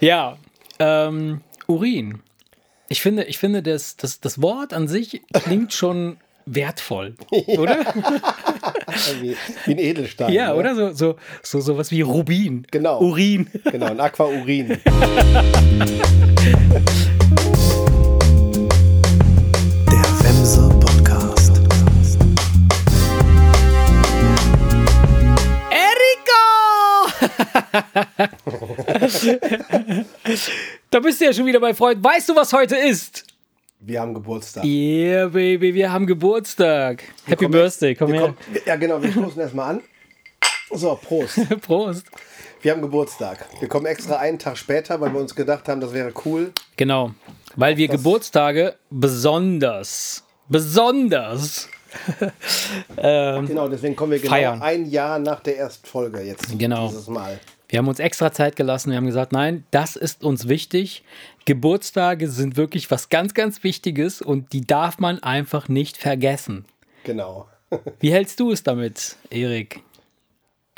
Ja, ähm, Urin. Ich finde, ich finde das, das, das Wort an sich klingt schon wertvoll, oder? wie, wie ein Edelstein. Ja, ne? oder? So, so, so, so was wie Rubin. Genau. Urin. Genau, ein Aquaurin. da bist du ja schon wieder mein Freund. Weißt du, was heute ist? Wir haben Geburtstag. Yeah, Baby, wir haben Geburtstag. Happy kommen- Birthday, komm Wir her. kommen, ja, genau, wir stoßen erstmal an. So, Prost. Prost. Wir haben Geburtstag. Wir kommen extra einen Tag später, weil wir uns gedacht haben, das wäre cool. Genau, weil wir Geburtstage besonders, besonders ähm, Genau, deswegen kommen wir genau Feiern. ein Jahr nach der ersten Folge jetzt. Genau. Dieses Mal. Wir haben uns extra Zeit gelassen. Wir haben gesagt, nein, das ist uns wichtig. Geburtstage sind wirklich was ganz, ganz Wichtiges und die darf man einfach nicht vergessen. Genau. Wie hältst du es damit, Erik?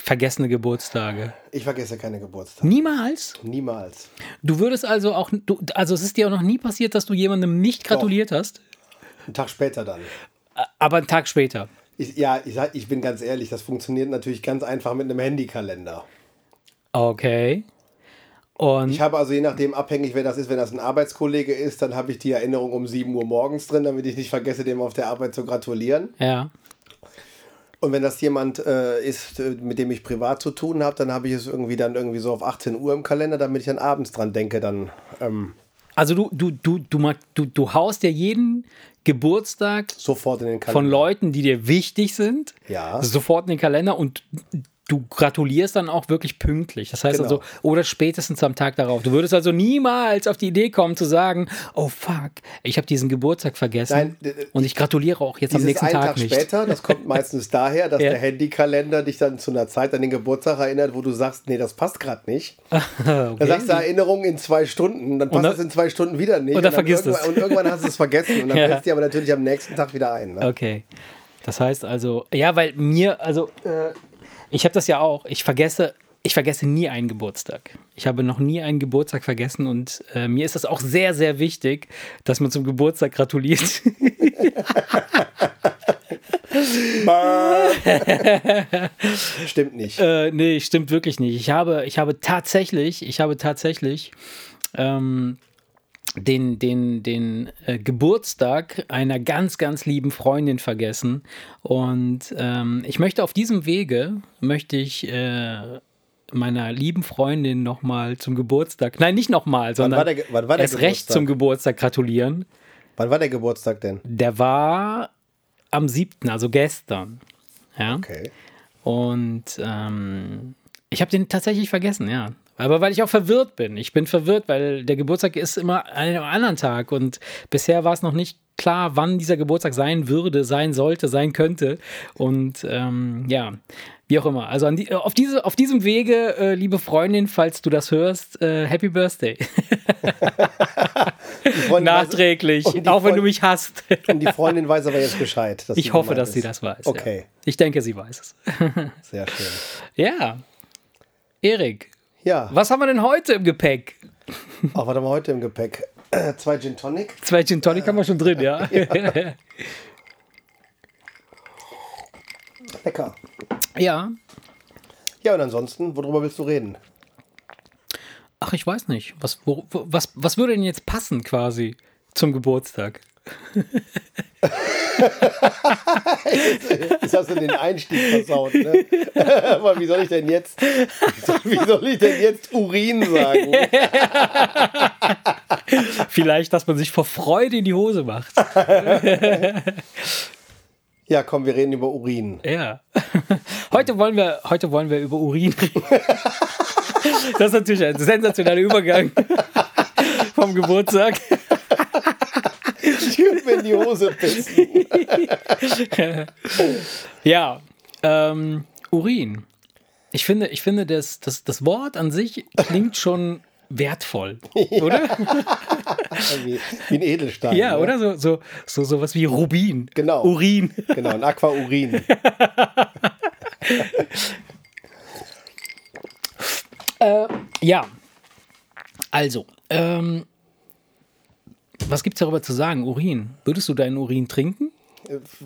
Vergessene Geburtstage. Ich vergesse keine Geburtstage. Niemals? Niemals. Du würdest also auch, du, also es ist dir auch noch nie passiert, dass du jemandem nicht gratuliert hast, Einen Tag später dann. aber einen Tag später. Ich, ja, ich, ich bin ganz ehrlich, das funktioniert natürlich ganz einfach mit einem Handykalender. Okay. Und Ich habe also je nachdem abhängig, wer das ist, wenn das ein Arbeitskollege ist, dann habe ich die Erinnerung um 7 Uhr morgens drin, damit ich nicht vergesse, dem auf der Arbeit zu gratulieren. ja. Und wenn das jemand äh, ist, äh, mit dem ich privat zu tun habe, dann habe ich es irgendwie dann irgendwie so auf 18 Uhr im Kalender, damit ich dann abends dran denke, dann ähm, Also du, du, du, du, du, du haust ja jeden Geburtstag sofort in den von Kalender. Leuten, die dir wichtig sind, Ja. sofort in den Kalender und du gratulierst dann auch wirklich pünktlich. Das heißt Genau. also, oder spätestens am Tag darauf. Du würdest also niemals auf die Idee kommen zu sagen, oh fuck, ich habe diesen Geburtstag vergessen Nein, und ich gratuliere auch jetzt am nächsten einen Tag, Tag, nicht. später, das kommt meistens daher, dass Ja. der Handykalender dich dann zu einer Zeit an den Geburtstag erinnert, wo du sagst, nee, das passt gerade nicht. Dann sagst du Erinnerung in zwei Stunden, dann passt es in zwei Stunden wieder nicht. und dann dann vergisst irgendwann, es. Und irgendwann hast du es vergessen und dann Ja. fällt dir aber natürlich am nächsten Tag wieder ein. Ne? Okay. Das heißt also, ja, weil mir, also, äh, ich habe das ja auch. Ich vergesse, ich vergesse nie einen Geburtstag. Ich habe noch nie einen Geburtstag vergessen und äh, mir ist das auch sehr, sehr wichtig, dass man zum Geburtstag gratuliert. Stimmt nicht. äh, nee, stimmt wirklich nicht. Ich habe, ich habe tatsächlich, ich habe tatsächlich ähm, den, den, den äh, Geburtstag einer ganz, ganz lieben Freundin vergessen. Und ähm, ich möchte auf diesem Wege, möchte ich äh, meiner lieben Freundin nochmal zum Geburtstag, nein, nicht nochmal, sondern war der wann war der erst recht Geburtstag? zum Geburtstag gratulieren. Wann war der Geburtstag denn? Der war am 7., also gestern. Ja. Okay. Und ähm, ich habe den tatsächlich vergessen, ja. Aber weil ich auch verwirrt bin. Ich bin verwirrt, weil der Geburtstag ist immer an einem anderen Tag und bisher war es noch nicht klar, wann dieser Geburtstag sein würde, sein sollte, sein könnte. Und ähm, ja, wie auch immer. Also die, auf, diese, auf diesem Wege, äh, liebe Freundin, falls du das hörst, äh, Happy Birthday. Nachträglich, die auch wenn du mich hasst. Weiß, und die Freundin weiß aber jetzt Bescheid. Ich sie hoffe, dass sie ist. das weiß. Okay, Ja. Ich denke, sie weiß es. sehr schön. Ja. Erik, Ja, was haben wir denn heute im Gepäck? auch was haben wir heute im Gepäck? Äh, zwei Gin Tonic. Zwei Gin Tonic haben wir schon drin, ja? Lecker. ja. Ja, und ansonsten, worüber willst du reden? Ach, ich weiß nicht. Was, wo- was, was würde denn jetzt passen quasi zum Geburtstag? Jetzt hast du den Einstieg versaut, ne? Aber wie soll ich denn jetzt, wie soll ich denn jetzt Urin sagen? Vielleicht, dass man sich vor Freude in die Hose macht. Ja, komm, wir reden über Urin. Ja. Heute wollen wir, heute wollen wir über Urin reden. Das ist natürlich ein sensationeller Übergang vom Geburtstag. Mir in die Hose pissen. Ja, ähm, Urin. Ich finde, ich finde das, das, das Wort an sich klingt schon wertvoll, oder? Wie, wie ein Edelstein. Ja, ne? oder? So, so, so, so was wie Rubin. Genau. Urin. Genau, ein Aquaurin. Ja. Also, ähm, was gibt es darüber zu sagen? Urin. Würdest du deinen Urin trinken?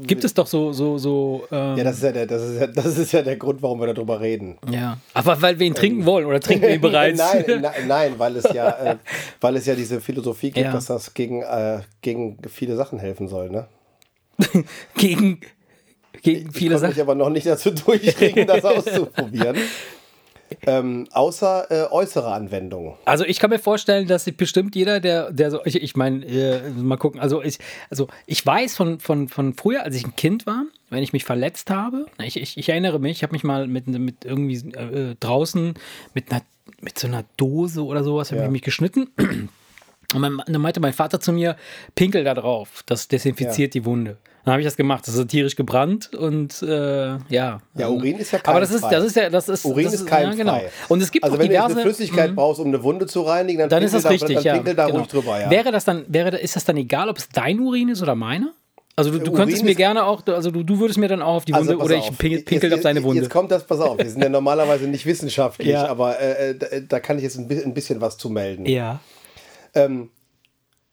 Gibt es doch so, so, so. Ähm, Ja, das ist ja, der, das, ist ja, das ist ja der Grund, warum wir darüber reden. ja. Aber weil wir ihn trinken wollen oder trinken wir ihn bereits? nein, nein, nein, weil es ja, äh, weil es ja diese Philosophie gibt, Ja. dass das gegen, äh, gegen viele Sachen helfen soll. Ne? gegen, gegen Ich viele mich Sachen. aber noch nicht dazu durchringen, das auszuprobieren. Ähm, außer äh, äußere Anwendungen. Also ich kann mir vorstellen, dass sich bestimmt jeder, der, der so, ich, ich meine, äh, mal gucken, also ich, also ich weiß von, von, von früher, als ich ein Kind war, wenn ich mich verletzt habe, ich, ich, ich erinnere mich, ich habe mich mal mit, mit irgendwie äh, draußen mit einer, mit so einer Dose oder sowas, habe Ja. ich mich geschnitten. Und mein, dann meinte mein Vater zu mir, pinkel da drauf, das desinfiziert die Wunde. Dann habe ich das gemacht, das ist tierisch gebrannt und äh, ja. Ja, Urin ist ja Aber das ist, das ist ja, das ist, Urin das ist keimfrei. Ja, genau. Und es gibt also auch wenn du diverse, eine Flüssigkeit Mhm. brauchst, um eine Wunde zu reinigen, dann, Dann ist das da, richtig, dann ja. da genau. ruhig drüber. Ja. Wäre das dann, wäre, ist das dann egal, ob es dein Urin ist oder meiner? Also du, du könntest mir gerne auch, also du, du würdest mir dann auch auf die Wunde pass oder ich auf. pinkel, Jetzt- auf deine Wunde. Jetzt kommt das, pass auf, wir sind ja normalerweise nicht wissenschaftlich, Ja. aber äh, da, da kann ich jetzt ein bisschen was zu melden. ja. Ähm,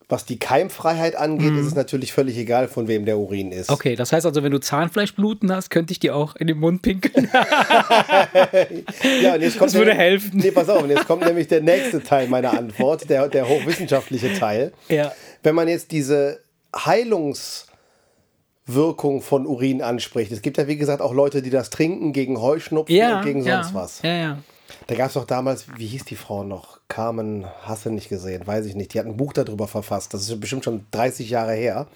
was die Keimfreiheit angeht, ist es natürlich völlig egal, von wem der Urin ist. Mhm. Okay, das heißt also, wenn du Zahnfleischbluten hast, könnte ich dir auch in den Mund pinkeln. Ja, und jetzt kommt Das würde der- helfen. Nee, pass auf, und jetzt kommt nämlich der nächste Teil meiner Antwort, der, der hochwissenschaftliche Teil. ja. Wenn man jetzt diese Heilungswirkung von Urin anspricht, es gibt ja wie gesagt auch Leute, die das trinken gegen Heuschnupfen Ja, und gegen ja, sonst was. Ja, ja. Da gab es doch damals, wie hieß die Frau noch? Carmen, hast du nicht gesehen, weiß ich nicht. Die hat ein Buch darüber verfasst. Das ist bestimmt schon 30 Jahre her.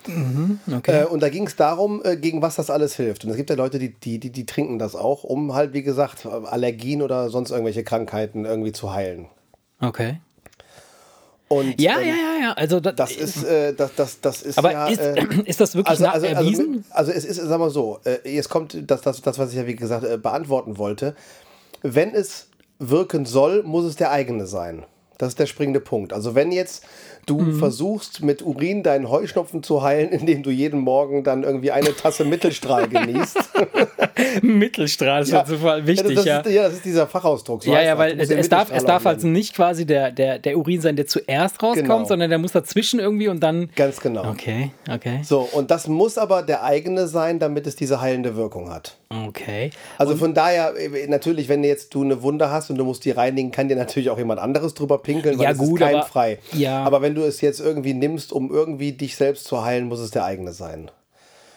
Okay. Äh, und da ging es darum, äh, gegen was das alles hilft. Und es gibt ja Leute, die, die, die, die trinken das auch, um halt, wie gesagt, Allergien oder sonst irgendwelche Krankheiten irgendwie zu heilen. okay. Und Ja, ähm, ja, ja, ja. Also da, das ist, äh, das, das, das ist aber ja. ist, äh, ist das wirklich also, also, also, erwiesen? also es ist, sag mal so, äh, jetzt kommt das, das, das, was ich ja wie gesagt äh, beantworten wollte. Wenn es wirken soll, muss es der eigene sein. Das ist der springende Punkt. Also wenn jetzt du Mhm. versuchst, mit Urin deinen Heuschnupfen zu heilen, indem du jeden Morgen dann irgendwie eine Tasse Mittelstrahl genießt. Mittelstrahl ist ja. total wichtig, das, ja. Ist, ja, das ist dieser Fachausdruck. so Ja, ja, weil Du es, es darf, es darf also nicht quasi der, der, der Urin sein, der zuerst rauskommt, Genau. sondern der muss dazwischen irgendwie und dann. Ganz genau. Okay, okay. So, und das muss aber der eigene sein, damit es diese heilende Wirkung hat. Okay. Also von daher, äh, natürlich, wenn jetzt du eine Wunde hast und du musst die reinigen, kann dir natürlich auch jemand anderes drüber pinkeln, weil Ja, es gut, ist aber- keimfrei. ja. Aber wenn du es jetzt irgendwie nimmst, um irgendwie dich selbst zu heilen, muss es der eigene sein.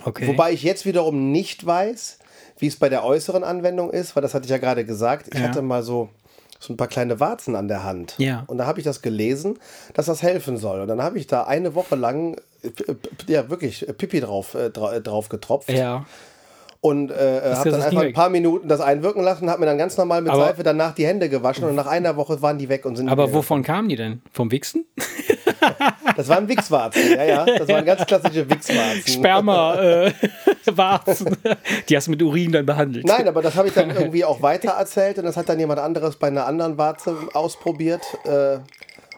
okay. Wobei ich jetzt wiederum nicht weiß, wie es bei der äußeren Anwendung ist, weil das hatte ich ja gerade gesagt. Ich Ja. hatte mal so, so ein paar kleine Warzen an der Hand. Ja. Und da habe ich das gelesen, dass das helfen soll. Und dann habe ich da eine Woche lang, äh, p- ja wirklich, äh, Pipi drauf, äh, dra- äh, drauf getropft. ja. Und äh, habe dann einfach ein paar Minuten das einwirken lassen, habe mir dann ganz normal mit Aber- Seife danach die Hände gewaschen und nach einer Woche waren die weg und sind Aber wovon kamen die denn? Vom Wichsen? Das waren Wichswarzen, ja, ja. Das waren ganz klassische Wichswarzen. Sperma, äh. Die hast du mit Urin dann behandelt. Nein, aber das habe ich dann irgendwie auch weiter erzählt und das hat dann jemand anderes bei einer anderen Warze ausprobiert. Äh,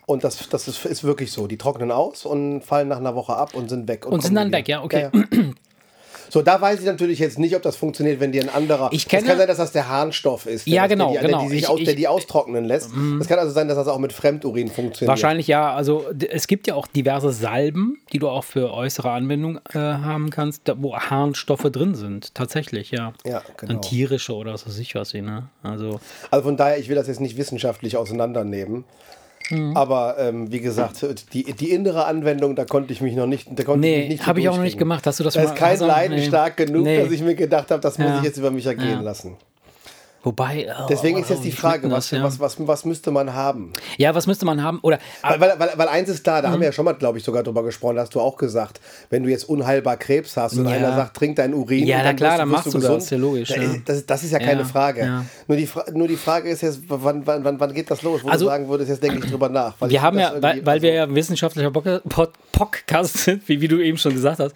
und das, das ist, ist wirklich so. Die trocknen aus und fallen nach einer Woche ab und sind weg. Und sind kommen dann weg, ja, okay. So, da weiß ich natürlich jetzt nicht, ob das funktioniert, wenn dir ein anderer. Ich es kenne- kann sein, dass das der Harnstoff ist. der Ja, genau, der, die, genau. Der, die sich Ich- aus, der ich- Mhm. die austrocknen lässt. Es kann also sein, dass das auch mit Fremdurin funktioniert. Wahrscheinlich ja. Also es gibt ja auch diverse Salben, die du auch für äußere Anwendung äh, haben kannst, wo Harnstoffe drin sind. Tatsächlich, ja. Ja, genau. Und tierische oder was weiß ich was. Ne? Also Also von daher, ich will das jetzt nicht wissenschaftlich auseinandernehmen. Mhm. Aber ähm, wie gesagt, die, die innere Anwendung, da konnte ich mich noch nicht. Da konnte ich Nee, nicht habe ich auch noch nicht gemacht. Hast du das Da mal ist kein also, Leiden nee. stark genug, Nee. dass ich mir gedacht habe, das muss Ja. ich jetzt über mich ergehen Ja. lassen. Wobei. oh, Deswegen ist oh, jetzt die wie Frage, was, das, ja. was, was, was müsste man haben? ja, was müsste man haben? Oder Weil, weil, weil, weil eins ist klar, Mhm. da haben wir ja schon mal, glaube ich, sogar drüber gesprochen, da hast du auch gesagt, wenn du jetzt unheilbar Krebs hast und Ja. einer sagt, trink dein Urin, Ja, dann klar, wirst dann machst du das, ja logisch, Da ja. Das, das ist ja keine Frage. Nur, die, Fra- nur die Frage ist jetzt, wann, wann, wann, wann geht das los? Wo Also- du sagen würdest, jetzt denke ich drüber nach. weil wir haben ja, weil, weil wir also- ja wissenschaftlicher Podcast sind, wie, wie du eben schon gesagt hast,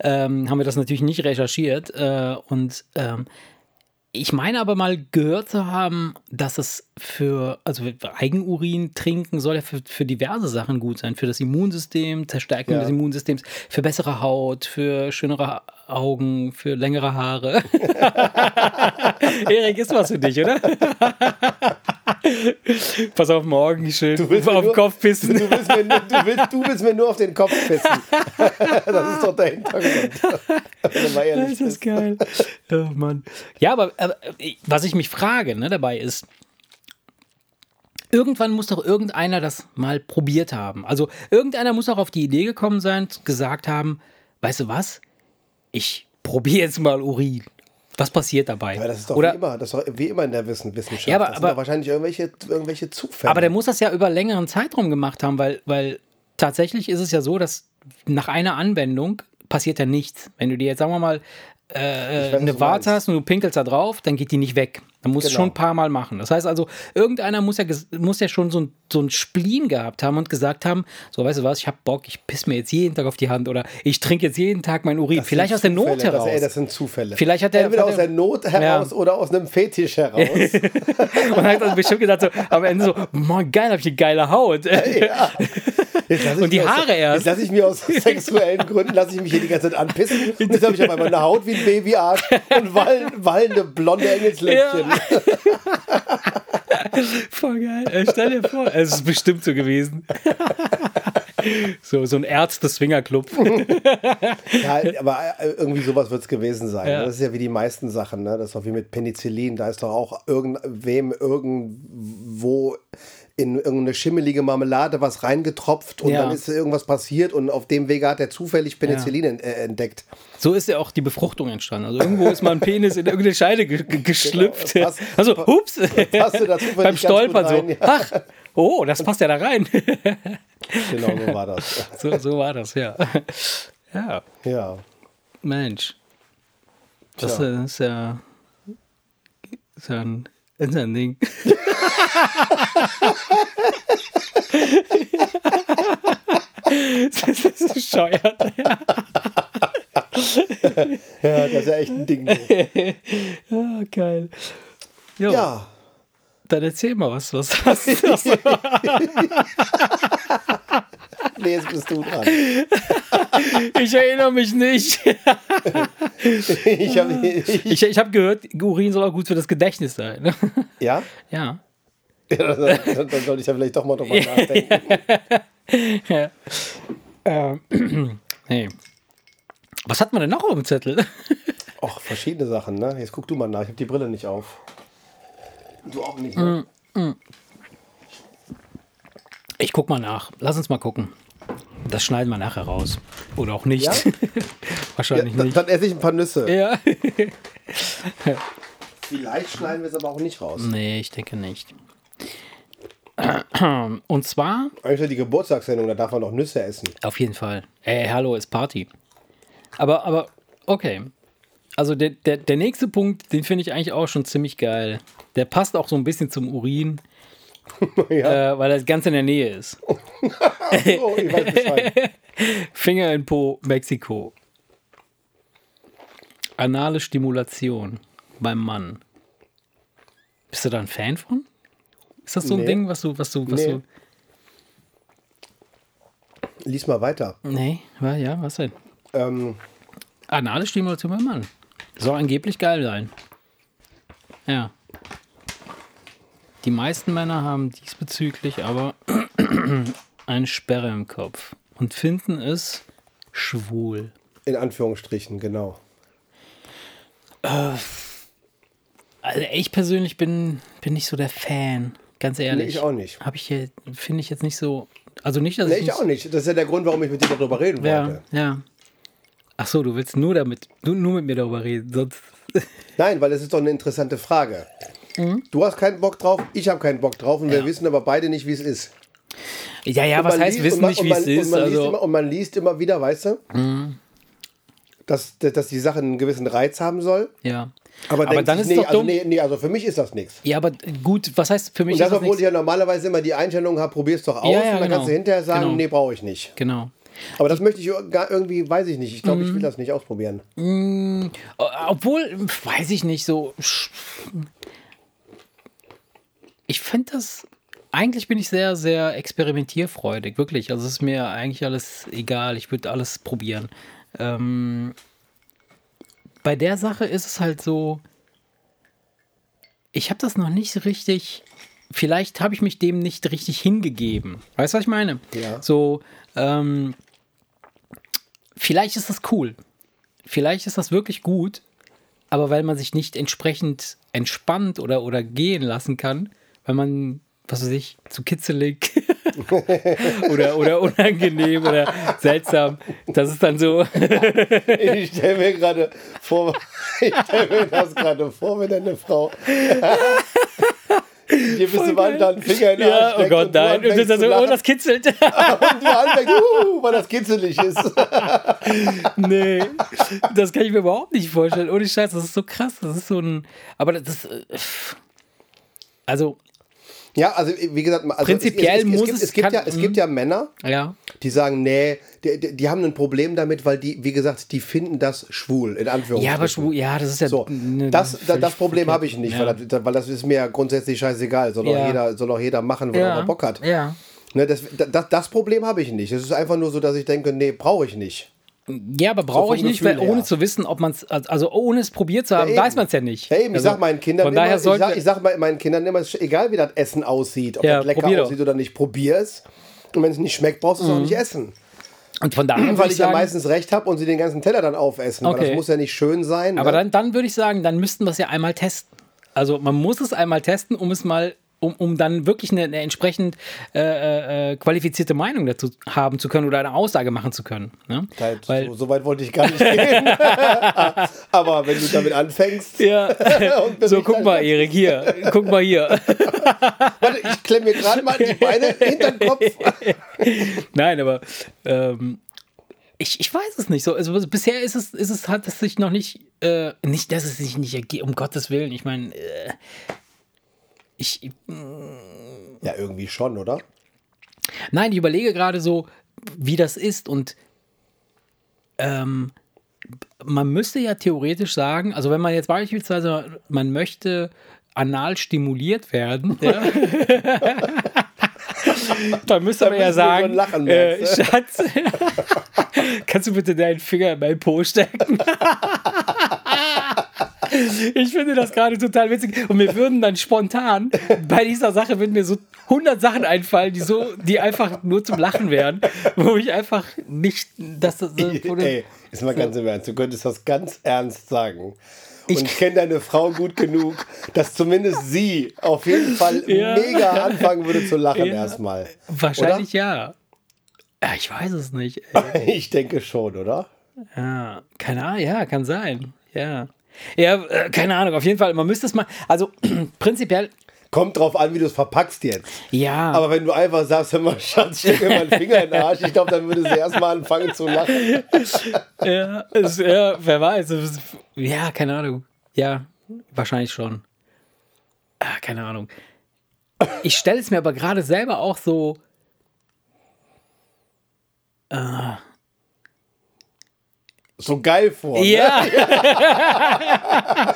ähm, haben wir das natürlich nicht recherchiert. Äh, und ähm, ich meine aber mal gehört zu haben, dass es für, also Eigenurin trinken soll ja für, für diverse Sachen gut sein. Für das Immunsystem, Zerstärkung Ja. des Immunsystems, für bessere Haut, für schönere Augen, für längere Haare. Erik, ist was für dich, oder? Pass auf, morgen schön Du willst mir auf den nur- Kopf pissen. Du willst, mir, nur- du, willst, du willst mir nur auf den Kopf pissen. Das ist doch der Hintergrund. Das ist geil. Oh Mann. Ja, aber, aber äh, was ich mich frage ne, dabei ist, irgendwann muss doch irgendeiner das mal probiert haben. Also irgendeiner muss auch auf die Idee gekommen sein, gesagt haben, weißt du was, ich probiere jetzt mal Urin. Was passiert dabei? Ja, das ist doch Oder, wie immer. Das ist wie immer in der Wissen, Wissenschaft. Ja, aber- das sind aber- wahrscheinlich irgendwelche, irgendwelche Zufälle. aber der muss das ja über längeren Zeitraum gemacht haben, weil, weil tatsächlich ist es ja so, dass nach einer Anwendung passiert ja nichts. Wenn du dir jetzt, sagen wir mal, äh, weiß, eine Warte hast und du pinkelst da drauf, dann geht die nicht weg. Dann musst du Genau. schon ein paar Mal machen. Das heißt also, irgendeiner muss ja, muss ja schon so ein, so ein Spleen gehabt haben und gesagt haben, so weißt du was, ich hab Bock, ich piss mir jetzt jeden Tag auf die Hand oder ich trinke jetzt jeden Tag mein Urin. Das Vielleicht aus der Not Zufälle. heraus. Das, ey, das sind Zufälle. Vielleicht hat der- Entweder hat aus der- Not heraus oder aus einem Fetisch heraus. und hat dann bestimmt gedacht, so, am Ende so, Mann, geil, hab ich eine geile Haut. ja. Und die mir aus- Haare erst. Jetzt lasse ich mir aus sexuellen Gründen, lasse ich mich hier die ganze Zeit anpissen. Und jetzt habe ich auf einmal eine Haut wie ein Babyarsch und wallen, wallende blonde Engelsläppchen. Voll geil. Äh, Stell dir vor, es ist bestimmt so gewesen. so, so ein Ärzte-Swinger-Club. Ja, aber äh, irgendwie sowas wird es gewesen sein. Ja. ne? Das ist ja wie die meisten Sachen. Ne? Das ist doch wie mit Penicillin. Da ist doch auch irgendwem irgendwo in irgendeine schimmelige Marmelade was reingetropft und Ja. dann ist irgendwas passiert und auf dem Wege hat er zufällig Penicillin en- äh, entdeckt. So ist ja auch die Befruchtung entstanden. Also irgendwo ist mal ein Penis in irgendeine Scheide ge ge geschlüpft. Genau, das passt- also, hups, beim Stolpern rein, so. ja. Ach, oh, das passt ja da rein. Genau so war das. so, so war das, ja. Ja, Ja. Mensch. Das ist ja, ist ja ein, ist ja ein Ding. das ist bescheuert. ja, das ist ja echt ein Ding. Ah, geil. Jo, Ja. Dann erzähl mal was, was, was, was Nee, jetzt bist du dran. Ich erinnere mich nicht. Ich hab, ich, Ich, ich habe gehört, Urin soll auch gut für das Gedächtnis sein. ne? ja? Ja. ja dann, dann sollte ich ja vielleicht doch mal drüber nachdenken. Ähm, nee. Was hat man denn noch auf dem Zettel? Och, verschiedene Sachen, ne? Jetzt guck du mal nach. Ich habe die Brille nicht auf. Du auch nicht, ne? Ich guck mal nach. Lass uns mal gucken. Das schneiden wir nachher raus. Oder auch nicht. Ja? Wahrscheinlich Ja, nicht. dann esse ich ein paar Nüsse. Ja. Vielleicht schneiden wir es aber auch nicht raus. Nee, ich denke nicht. Und zwar, Eigentlich die Geburtstagssendung, da darf man noch Nüsse essen. auf jeden Fall. Ey, hallo, ist Party. Aber, aber, okay. Also der, der, der nächste Punkt, den finde ich eigentlich auch schon ziemlich geil. Der passt auch so ein bisschen zum Urin, ja. äh, weil er ganz in der Nähe ist. so, ich weiß Bescheid. Finger in Po, Mexiko. Anale Stimulation beim Mann. Bist du da ein Fan von? Ist das so ein Nee. Ding, was du, was du, was Nee. du. Lies mal weiter. Nee, wa- ja, was denn? Ähm, Anale Stimulation beim Mann. Soll angeblich geil sein. Ja. Die meisten Männer haben diesbezüglich aber eine Sperre im Kopf und finden es schwul. in Anführungsstrichen, genau. Also ich persönlich bin, bin nicht so der Fan, ganz ehrlich. Nee, ich auch nicht. Habe ich hier, finde ich jetzt nicht so. Also nicht, dass Nee, ich. ich auch nicht. Das ist ja der Grund, warum ich mit dir darüber reden Ja, wollte. ja. Ach so, du willst nur damit, du, nur mit mir darüber reden, sonst. Nein, weil es ist doch eine interessante Frage. Mhm. Du hast keinen Bock drauf, ich habe keinen Bock drauf und wir Ja. wissen aber beide nicht, wie es ist. Ja, ja, was heißt wissen man- nicht, wie es ist? Und man, liest Also, Mhm. immer, und man liest immer wieder, weißt du, dass, dass die Sache einen gewissen Reiz haben soll. ja. Aber, Aber dann sich, ist es nee, doch also, dumm. nee, nee, also für mich ist das nichts. Ja, aber gut, was heißt für mich Und das, ist das obwohl ich nichts? ja normalerweise immer die Einstellung habe, probier's doch aus Ja, ja, und dann genau. kannst du hinterher sagen, Genau. nee, brauche ich nicht. Genau. Aber das möchte ich gar irgendwie, weiß ich nicht. Ich glaube, Mhm. ich will das nicht ausprobieren. O- Obwohl, weiß ich nicht, so. Ich finde das. Eigentlich bin ich sehr, sehr experimentierfreudig, wirklich. Also es ist mir eigentlich alles egal. Ich würde alles probieren. Ähm, bei der Sache ist es halt so. Ich habe das noch nicht richtig vielleicht habe ich mich dem nicht richtig hingegeben. Weißt du, was ich meine? Ja. So, ähm, vielleicht ist das cool. Vielleicht ist das wirklich gut, aber weil man sich nicht entsprechend entspannt oder, oder gehen lassen kann, weil man, was weiß ich, zu kitzelig oder, oder unangenehm oder seltsam, das ist dann so, Ich stelle mir gerade vor, ich stelle mir das gerade vor, wenn deine Frau dir bis zum anderen Finger in den ja, oh Gott, und du nein, und dann zu so, oh, das kitzelt. und du anfängst, uh, weil das kitzelig ist. nee, das kann ich mir überhaupt nicht vorstellen. Ohne Scheiß, das ist so krass. Das ist so ein. Aber das. äh, Also, Ja, also wie gesagt, also Prinzipiell es, es, es, muss gibt, es- es gibt kann- ja, es gibt ja Männer, ja. die sagen, nee, die, die, haben ein Problem damit, weil die, wie gesagt, die finden das schwul, in Anführungszeichen. Ja, aber schwul, ja, das ist ja. So, ne- das, das, das Problem habe ich nicht, ja. weil, das, weil das ist mir ja grundsätzlich scheißegal. Soll, Ja. auch, jeder, soll auch jeder machen, wo ja. er Bock hat. Ja. Ne, das, das, das Problem habe ich nicht. Es ist einfach nur so, dass ich denke, nee, brauche ich nicht. Ja, aber brauche vom ich nicht, Gefühl weil ohne zu wissen, ob man es, also ohne es probiert zu haben, Ja, eben. weiß man es ja nicht. Hey, ich also, sag meinen Kindern von immer, daher ich sag, ich sag meinen Kindern immer, egal wie das Essen aussieht, ob Ja, das lecker probier doch. Mhm. aussieht oder nicht, probier es. Und wenn es nicht schmeckt, brauchst du es auch nicht essen. und von daher Weil ich ich ja meistens recht habe und sie den ganzen Teller dann aufessen. Weil Okay. das muss ja nicht schön sein. aber ne? dann, dann würde ich sagen, dann müssten wir es ja einmal testen. Also man muss es einmal testen, um es mal, um, um dann wirklich eine, eine entsprechend äh, äh, qualifizierte Meinung dazu haben zu können oder eine Aussage machen zu können. Ne? Halt, Weil, so, so weit wollte ich gar nicht gehen. Aber wenn du damit anfängst, ja, so guck mal, Erik, hier, guck mal hier. warte, ich klemme mir gerade mal die Beine hinter den Kopf. Nein, aber ähm, ich, ich weiß es nicht so. Also bisher ist es, ist es, hat es sich noch nicht, äh, nicht, dass es sich nicht ergeht, um Gottes Willen. Ich meine, äh, ich, Ja, irgendwie schon, oder? nein, ich überlege gerade so, wie das ist und ähm, man müsste ja theoretisch sagen, also wenn man jetzt beispielsweise, man möchte anal stimuliert werden, ja, dann müsste man ja sagen, lachen, äh? Schatz, kannst du bitte deinen Finger in meinen Po stecken? Ich finde das gerade total witzig. Und mir würden dann spontan bei dieser Sache würden mir so 100 Sachen einfallen, die so, die einfach nur zum Lachen wären, wo ich einfach nicht, dass das, das- Ey, ist mal ganz im Ernst, du könntest das ganz ernst sagen. Und Ich- kenne deine Frau gut genug, dass zumindest sie auf jeden Fall Ja. mega anfangen würde zu lachen Ja. erstmal. wahrscheinlich ja. Ja, ich weiß es nicht. Ey. Ich denke schon, oder? Ja, keine Ahnung, ja, kann sein. Ja. Ja, äh, keine Ahnung, auf jeden Fall, man müsste es mal, also prinzipiell, Kommt drauf an, wie du es verpackst jetzt. ja. Aber wenn du einfach sagst, hör mal, Schatz, steck mir einen Finger in den Arsch, ich glaube, dann würde sie erstmal anfangen zu lachen. Ja, es, ja, wer weiß. Es Ja, keine Ahnung. Ja, wahrscheinlich schon. Ah, keine Ahnung. Ich stelle es mir aber gerade selber auch so. So geil vor. ne? Ja.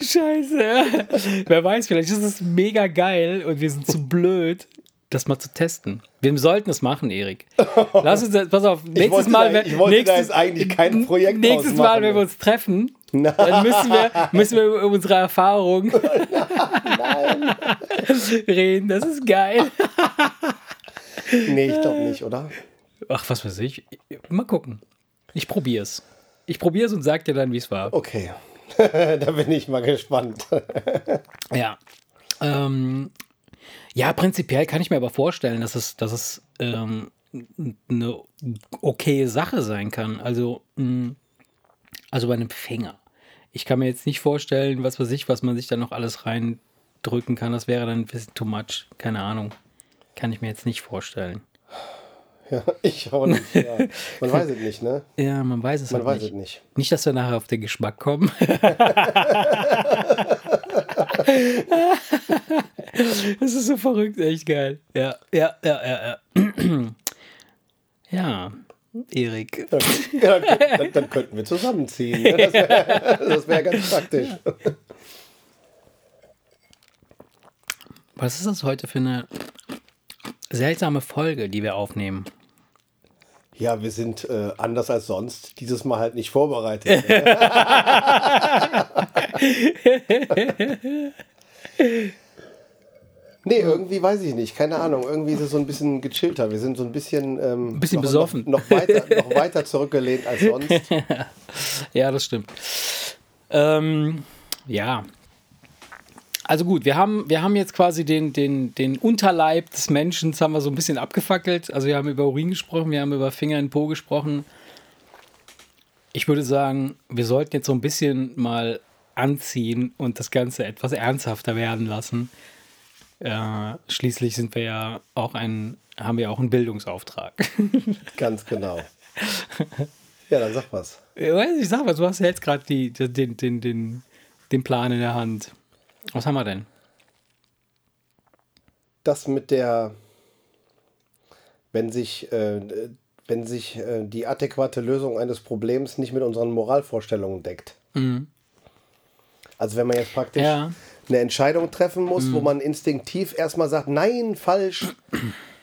Scheiße. Wer weiß, vielleicht ist es mega geil und wir sind zu blöd, das mal zu testen. Wir sollten es machen, Erik. Lass uns, das- pass auf, nächstes Mal, da- wenn- nächstes, eigentlich kein Projekt Nächstes Mal, wenn wir ne? uns treffen, dann müssen wir, müssen wir über unsere Erfahrungen reden. Das ist geil. Nee, ich glaube nicht, oder? Ach, was weiß ich. Mal gucken. Ich probier's. Ich probier's und sag dir dann, wie es war. Okay. da bin ich mal gespannt. Ja. Ähm, ja, prinzipiell kann ich mir aber vorstellen, dass es, dass es ähm, eine okaye Sache sein kann. Also, mh, also bei einem Finger. Ich kann mir jetzt nicht vorstellen, was weiß ich, was man sich da noch alles reindrücken kann. Das wäre dann ein bisschen too much. Keine Ahnung. Kann ich mir jetzt nicht vorstellen. Ja, ich auch nicht. Ja. Man weiß es nicht, ne? Ja, man weiß es Man halt weiß nicht. es nicht. Nicht, dass wir nachher auf den Geschmack kommen. das ist so verrückt, echt geil. Ja, ja, ja, ja, ja. Ja, Erik. Ja, dann, dann, könnten wir zusammenziehen. Ne? Das wäre wär ganz praktisch. Was ist das heute für eine seltsame Folge, die wir aufnehmen? Ja, wir sind äh, anders als sonst, dieses Mal halt nicht vorbereitet. nee, irgendwie weiß ich nicht, keine Ahnung. Irgendwie ist es so ein bisschen gechillter. Wir sind so ein bisschen, ähm, Ein bisschen noch, besoffen. Noch, noch, weiter, noch weiter zurückgelehnt als sonst. Ja, das stimmt. Ähm, ja. Also gut, wir haben, wir haben jetzt quasi den, den, den Unterleib des Menschen, haben wir so ein bisschen abgefackelt. Also wir haben über Urin gesprochen, wir haben über Finger in Po gesprochen. Ich würde sagen, wir sollten jetzt so ein bisschen mal anziehen und das Ganze etwas ernsthafter werden lassen. Äh, schließlich sind wir ja auch ein, haben wir auch einen Bildungsauftrag. Ganz genau. Ja, dann sag was. Ich sag mal, du hast ja jetzt gerade den, den, den, den Plan in der Hand. Was haben wir denn? Das mit der, wenn sich, äh, wenn sich äh, die adäquate Lösung eines Problems nicht mit unseren Moralvorstellungen deckt. Also wenn man jetzt praktisch Ja. eine Entscheidung treffen muss, wo man instinktiv erstmal sagt, nein, falsch.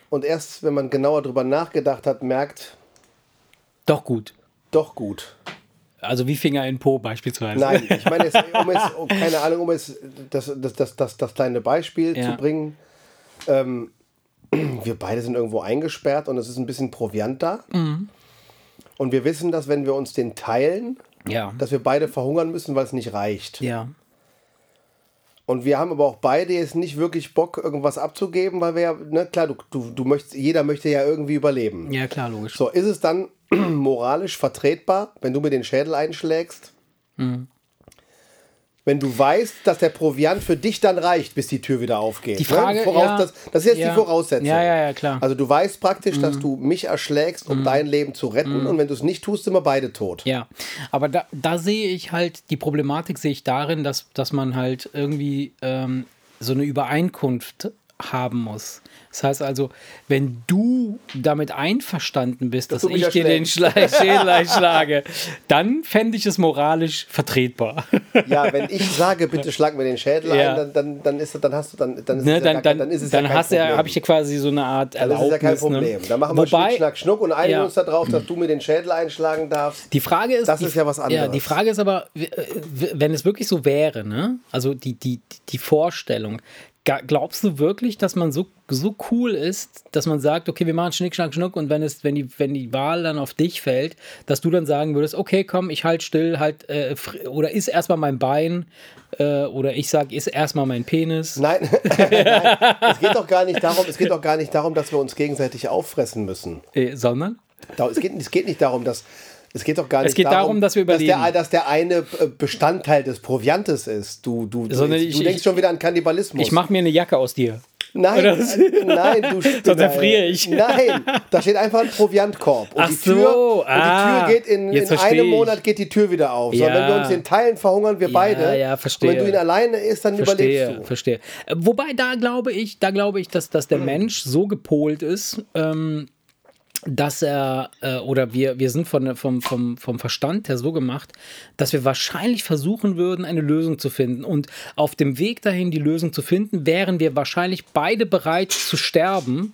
Und erst, wenn man genauer drüber nachgedacht hat, merkt, Doch gut. doch gut. Also wie Finger in Po beispielsweise. Nein, ich meine, jetzt, um jetzt, um, keine Ahnung, um jetzt das, das, das, das, das kleine Beispiel Ja. zu bringen. Ähm, wir beide sind irgendwo eingesperrt und es ist ein bisschen Proviant da. Mhm. Und wir wissen, dass wenn wir uns den teilen, Ja. dass wir beide verhungern müssen, weil es nicht reicht. ja. Und wir haben aber auch beide jetzt nicht wirklich Bock, irgendwas abzugeben, weil wir ja, ne, klar, du, du, du möchtest, jeder möchte ja irgendwie überleben. Ja, klar, logisch. So, ist es dann moralisch vertretbar, wenn du mir den Schädel einschlägst? Mhm. Wenn du weißt, dass der Proviant für dich dann reicht, bis die Tür wieder aufgeht. Die Frage, ne? Voraus, ja, das, das ist jetzt ja. die Voraussetzung. Ja, ja, ja, klar. Mhm. Also du weißt praktisch, dass du mich erschlägst, um dein Leben zu retten. Und wenn du es nicht tust, sind wir beide tot. Ja, aber da, da sehe ich halt, die Problematik sehe ich darin, dass, dass man halt irgendwie ähm, so eine Übereinkunft haben muss. Das heißt also, wenn du damit einverstanden bist, dass, mich ich dir den Schla Schädel einschlage, dann fände ich es moralisch vertretbar. Ja, wenn ich sage, bitte schlag mir den Schädel Ja. ein, dann, dann, dann ist es, dann hast du, dann, dann ist Ne, es ja dann, gar, dann, dann ist es dann ja kein hast ja, Problem. habe ich ja quasi so eine Art Dann ist Erlaubnis. es ja kein Problem. Ne? Dann machen wir Wobei, Schnick, Schnack, Schnuck und einigen Ja. uns darauf, dass du mir den Schädel einschlagen darfst. Die Frage ist, Das die, ist ja was Ja, anderes. die Frage ist aber, wenn es wirklich so wäre, ne? Also die, die, die Vorstellung, glaubst du wirklich, dass man so, so cool ist, dass man sagt, okay, wir machen Schnick, Schnack, Schnuck und wenn es, wenn die, wenn die Wahl dann auf dich fällt, dass du dann sagen würdest, okay, komm, ich halt still, halt, äh, oder iss erstmal mein Bein, äh, oder ich sag, iss erstmal mein Penis. Nein, Nein, es geht doch gar nicht darum, es geht doch gar nicht darum, dass wir uns gegenseitig auffressen müssen. Äh, sondern? Es geht, es geht nicht darum, dass es geht doch gar Es nicht geht darum, dass wir Dass überleben. der, dass der eine äh, Bestandteil des Proviantes ist. Du, du, du, Sondern du ich- denkst ich- schon wieder an Kannibalismus. Ich mache mir eine Jacke aus dir. Nein, Oder was? äh, nein, du Spinner, erfriere ey. ich. Nein, da steht einfach ein Proviantkorb. Und Ach die Tür, so, und ah, die Tür geht in, jetzt in verstehe einem ich. Monat geht die Tür wieder auf. Ja. wenn wir uns den teilen, verhungern wir beide. ja, verstehe. Und wenn du ihn alleine isst, dann Verstehe, überlebst du. verstehe. Äh, Wobei da glaube ich, da glaube ich, dass, dass der Mensch so gepolt ist, ähm, dass er, äh, oder wir, wir sind von, vom, vom, vom Verstand her so gemacht, dass wir wahrscheinlich versuchen würden, eine Lösung zu finden. Und auf dem Weg dahin, die Lösung zu finden, wären wir wahrscheinlich beide bereit zu sterben,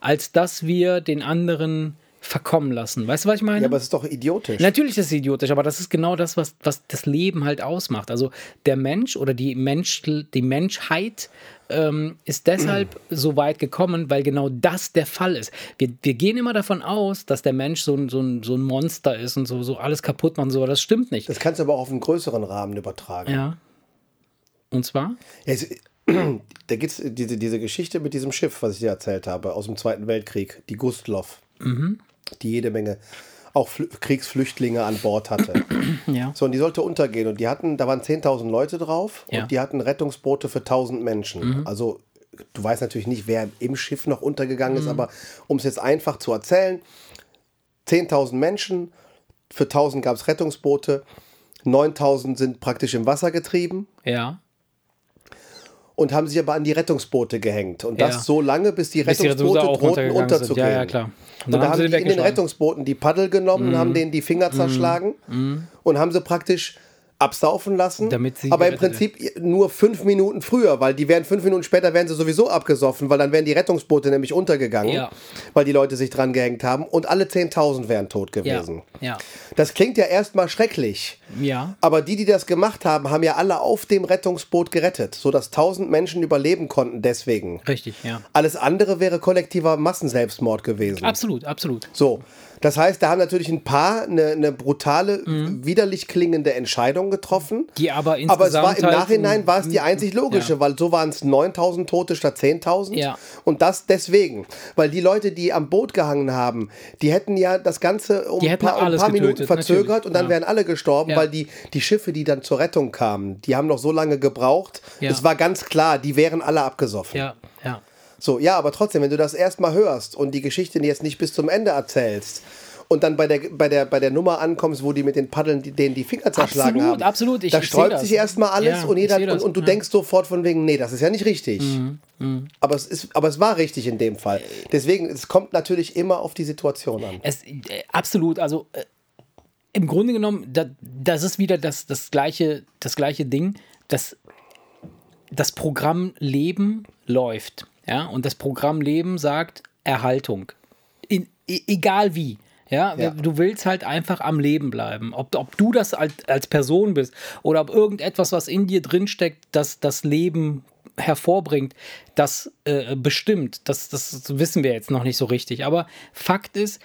als dass wir den anderen verkommen lassen. Weißt du, was ich meine? Ja, aber es ist doch idiotisch. Natürlich ist es idiotisch, aber das ist genau das, was, was das Leben halt ausmacht. Also der Mensch oder die, Mensch, die Menschheit ähm, ist deshalb so weit gekommen, weil genau das der Fall ist. Wir, wir gehen immer davon aus, dass der Mensch so ein, so ein, so ein Monster ist und so, so alles kaputt macht und so, aber das stimmt nicht. Das kannst du aber auch auf einen größeren Rahmen übertragen. Ja. Und zwar? Es, da gibt es diese, diese Geschichte mit diesem Schiff, was ich dir erzählt habe, aus dem Zweiten Weltkrieg, die Gustloff, Mhm. Die jede Menge auch Flü Kriegsflüchtlinge an Bord hatte. Ja. So, und die sollte untergehen. Und die hatten, da waren 10.000 Leute drauf Ja. Mhm. und die hatten Rettungsboote für 1.000 Menschen. Also, du weißt natürlich nicht, wer im Schiff noch untergegangen Mhm. ist, aber um es jetzt einfach zu erzählen, 10.000 Menschen, für 1.000 gab es Rettungsboote, 9.000 sind praktisch im Wasser getrieben Ja. Und haben sich aber an die Rettungsboote gehängt. Und das Ja. so lange, bis die Bis Rettungsboote drohten unterzugehen. Ja, ja, klar. Und, da haben sie die in den. Rettungsbooten die Paddel genommen, Mhm. haben denen die Finger zerschlagen und haben sie praktisch absaufen lassen. Damit sie aber im Prinzip, nur fünf Minuten früher, weil die wären fünf Minuten später wären sie sowieso abgesoffen, weil dann wären die Rettungsboote nämlich untergegangen, Ja. weil die Leute sich dran gehängt haben und alle 10.000 wären tot Ja, gewesen. ja, Das klingt ja erstmal schrecklich. ja. Aber die, die das gemacht haben, haben ja alle auf dem Rettungsboot gerettet, sodass 1000 Menschen überleben konnten deswegen. Richtig, ja. Alles andere wäre kollektiver Massenselbstmord gewesen. Absolut, absolut. So, das heißt, da haben natürlich ein paar eine, eine brutale, widerlich klingende Entscheidung getroffen. Die aber Aber es war insgesamt im halt- Nachhinein war es die einzig logische, Ja. weil so waren es 9000 Tote statt 10.000. Ja. Und das deswegen, weil die Leute, die am Boot gehangen haben, die hätten ja das Ganze um ein paar, um paar Minuten getötet, verzögert natürlich. und dann Ja. wären alle gestorben, weil die, die Schiffe, die dann zur Rettung kamen, die haben noch so lange gebraucht. Ja. Es war ganz klar, die wären alle abgesoffen. Ja, ja. So, ja, aber trotzdem, wenn du das erstmal hörst und die Geschichte jetzt nicht bis zum Ende erzählst und dann bei der, bei der, bei der Nummer ankommst, wo die mit den Paddeln die, denen die Finger zerschlagen Absolut, haben. absolut. Ich- da sträubt sich erstmal alles Ja, und, jeder, und, und du ja. Mhm, denkst sofort von wegen, nee, das ist ja nicht richtig. Aber, es ist, aber es war richtig in dem Fall. Deswegen, es kommt natürlich immer auf die Situation an. Es, äh, absolut, also äh, im Grunde genommen, da, das ist wieder das, das, gleiche, das gleiche Ding, dass das Programm Leben läuft. Ja? Und das Programm Leben sagt Erhaltung. In, e- egal wie. Ja, Ja. du willst halt einfach am Leben bleiben. Ob, ob du das als, als Person bist oder ob irgendetwas, was in dir drinsteckt, das das Leben hervorbringt, das äh, bestimmt. Das, das wissen wir jetzt noch nicht so richtig. Aber Fakt ist,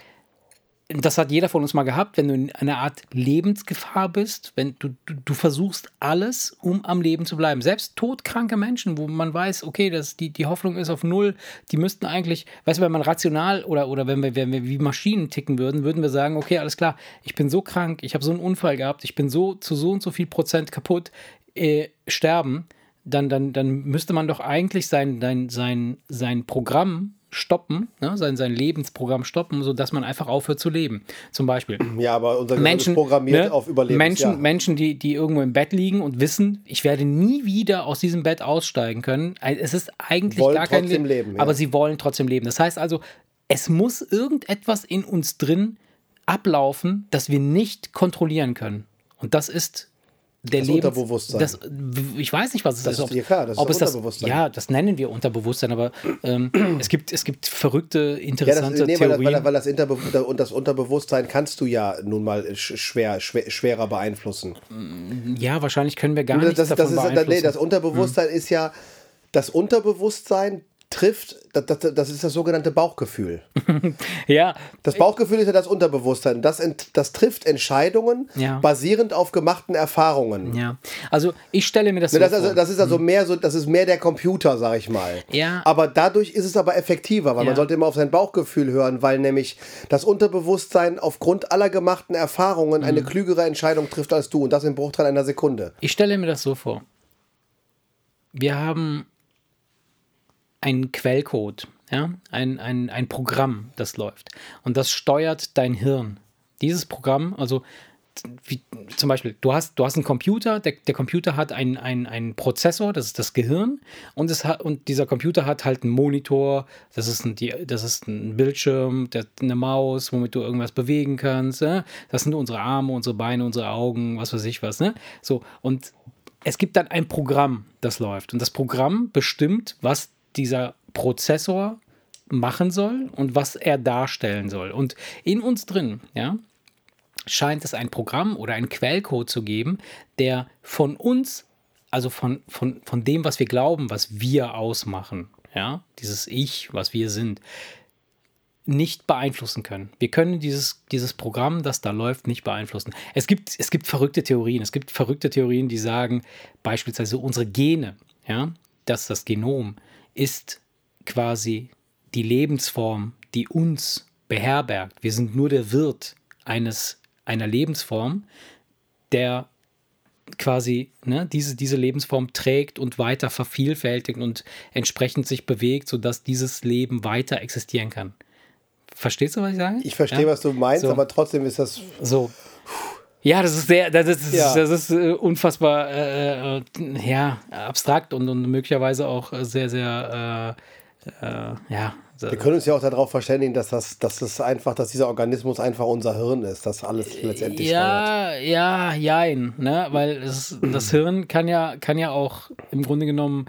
das hat jeder von uns mal gehabt, wenn du in einer Art Lebensgefahr bist, wenn du, du, du versuchst alles, um am Leben zu bleiben. Selbst todkranke Menschen, wo man weiß, okay, das, die, die Hoffnung ist auf Null, die müssten eigentlich, weißt du, wenn man rational oder, oder wenn, wir, wenn wir wie Maschinen ticken würden, würden wir sagen, okay, alles klar, ich bin so krank, ich habe so einen Unfall gehabt, ich bin so zu so und so viel Prozent kaputt, äh, sterben, dann, dann, dann müsste man doch eigentlich sein, sein, sein, sein Programm stoppen, ne? sein, sein Lebensprogramm stoppen, sodass man einfach aufhört zu leben. Zum Beispiel. Ja, aber unser Menschen, programmiert ne? auf Überleben. Menschen, ja. Menschen die, die irgendwo im Bett liegen und wissen, ich werde nie wieder aus diesem Bett aussteigen können. Es ist eigentlich Wollen gar kein Leben, leben, ja. aber sie wollen trotzdem leben. Das heißt also, es muss irgendetwas in uns drin ablaufen, das wir nicht kontrollieren können. Und das ist der Das Lebens- Unterbewusstsein. Das, ich weiß nicht, was es Das ist. ist ob- dir klar, das ist ob das es Unterbewusstsein. Ja, das nennen wir Unterbewusstsein, aber ähm, es, gibt, es gibt verrückte, Ja, das, interessante nee, weil, das- Theorien. weil, weil das, Interbe und das Unterbewusstsein kannst du ja nun mal sch- schwer, schwer, schwerer beeinflussen. ja, wahrscheinlich können wir gar Das, nichts das, davon das, ist, nee, beeinflussen. das Unterbewusstsein ist ja, das Unterbewusstsein trifft, das, das, das ist das sogenannte Bauchgefühl. ja, Das Bauchgefühl ist ja das Unterbewusstsein. Das, ent, das trifft Entscheidungen Ja. basierend auf gemachten Erfahrungen. Ja, also ich stelle mir das so Ne, Das, also, vor. das ist also mehr so, das ist mehr der Computer, sag ich mal. Ja. Aber dadurch ist es aber effektiver, weil Ja. man sollte immer auf sein Bauchgefühl hören, weil nämlich das Unterbewusstsein aufgrund aller gemachten Erfahrungen eine Mhm. klügere Entscheidung trifft als du und das im Bruchteil einer Sekunde. Ich stelle mir das so vor. Wir haben einen Quellcode, ja? ein, ein, ein Programm, das läuft. Und das steuert dein Hirn. Dieses Programm, also wie, zum Beispiel, du hast, du hast einen Computer, der, der Computer hat einen, einen, einen Prozessor, das ist das Gehirn, und, es hat, und dieser Computer hat halt einen Monitor, das ist ein, die, das ist ein Bildschirm, der, eine Maus, womit du irgendwas bewegen kannst. Ja? Das sind unsere Arme, unsere Beine, unsere Augen, was weiß ich was. Ne? So, und es gibt dann ein Programm, das läuft. Und das Programm bestimmt, was dieser Prozessor machen soll und was er darstellen soll. Und in uns drin, ja, scheint es ein Programm oder einen Quellcode zu geben, der von uns, also von, von, von dem, was wir glauben, was wir ausmachen, ja, dieses Ich, was wir sind, nicht beeinflussen können. Wir können dieses, dieses Programm, das da läuft, nicht beeinflussen. Es gibt, es gibt verrückte Theorien. Es gibt verrückte Theorien, die sagen, beispielsweise unsere Gene, ja, dass das Genom ist quasi die Lebensform, die uns beherbergt. Wir sind nur der Wirt eines, einer Lebensform, der quasi ne, diese, diese Lebensform trägt und weiter vervielfältigt und entsprechend sich bewegt, sodass dieses Leben weiter existieren kann. Verstehst du, was ich sage? Ich verstehe, Ja? was du meinst, So. aber trotzdem ist das. So. Ja, das ist sehr, das ist, Ja. das ist äh, unfassbar, äh, äh, ja, abstrakt und, und möglicherweise auch äh, sehr, sehr ja. Wir können uns ja auch darauf verständigen, dass das, dass das einfach, dass dieser Organismus einfach unser Hirn ist, das alles letztendlich steuert. Ja, ja, jein, ne? Weil es, das Hirn kann ja, kann ja auch im Grunde genommen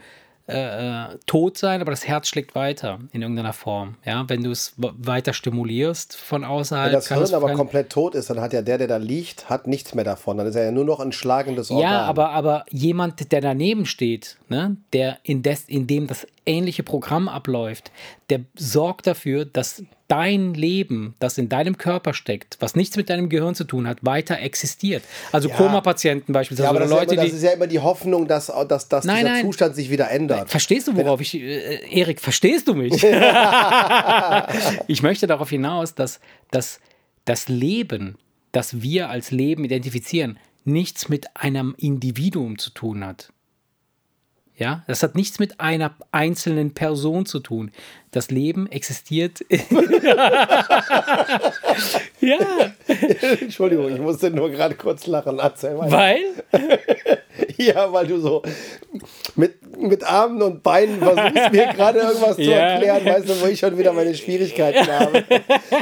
äh, äh, tot sein, aber das Herz schlägt weiter in irgendeiner Form. Ja, wenn du es weiter stimulierst von außerhalb. Wenn das Hirn aber komplett tot ist, dann hat ja der, der da liegt, hat nichts mehr davon. Dann ist er ja nur noch ein schlagendes Organ. Ja, aber, aber jemand, der daneben steht, ne, der in, des, in dem das ähnliche Programm abläuft, der sorgt dafür, dass dein Leben, das in deinem Körper steckt, was nichts mit deinem Gehirn zu tun hat, weiter existiert. Also Ja. Koma-Patienten beispielsweise Ja, aber oder das, ist ja Leute, immer, das die. ist ja immer die Hoffnung, dass, dass, dass Nein, dieser nein. Zustand sich wieder ändert. Verstehst du, worauf ich, äh, Erik, verstehst du mich? ich möchte darauf hinaus, dass, dass das Leben, das wir als Leben identifizieren, nichts mit einem Individuum zu tun hat. Ja, das hat nichts mit einer einzelnen Person zu tun. Das Leben existiert. ja, Entschuldigung, ich musste nur gerade kurz lachen. Erzähl weil Ja, weil du so mit, mit Armen und Beinen versuchst, mir gerade irgendwas zu erklären, weißt du, wo ich schon wieder meine Schwierigkeiten habe.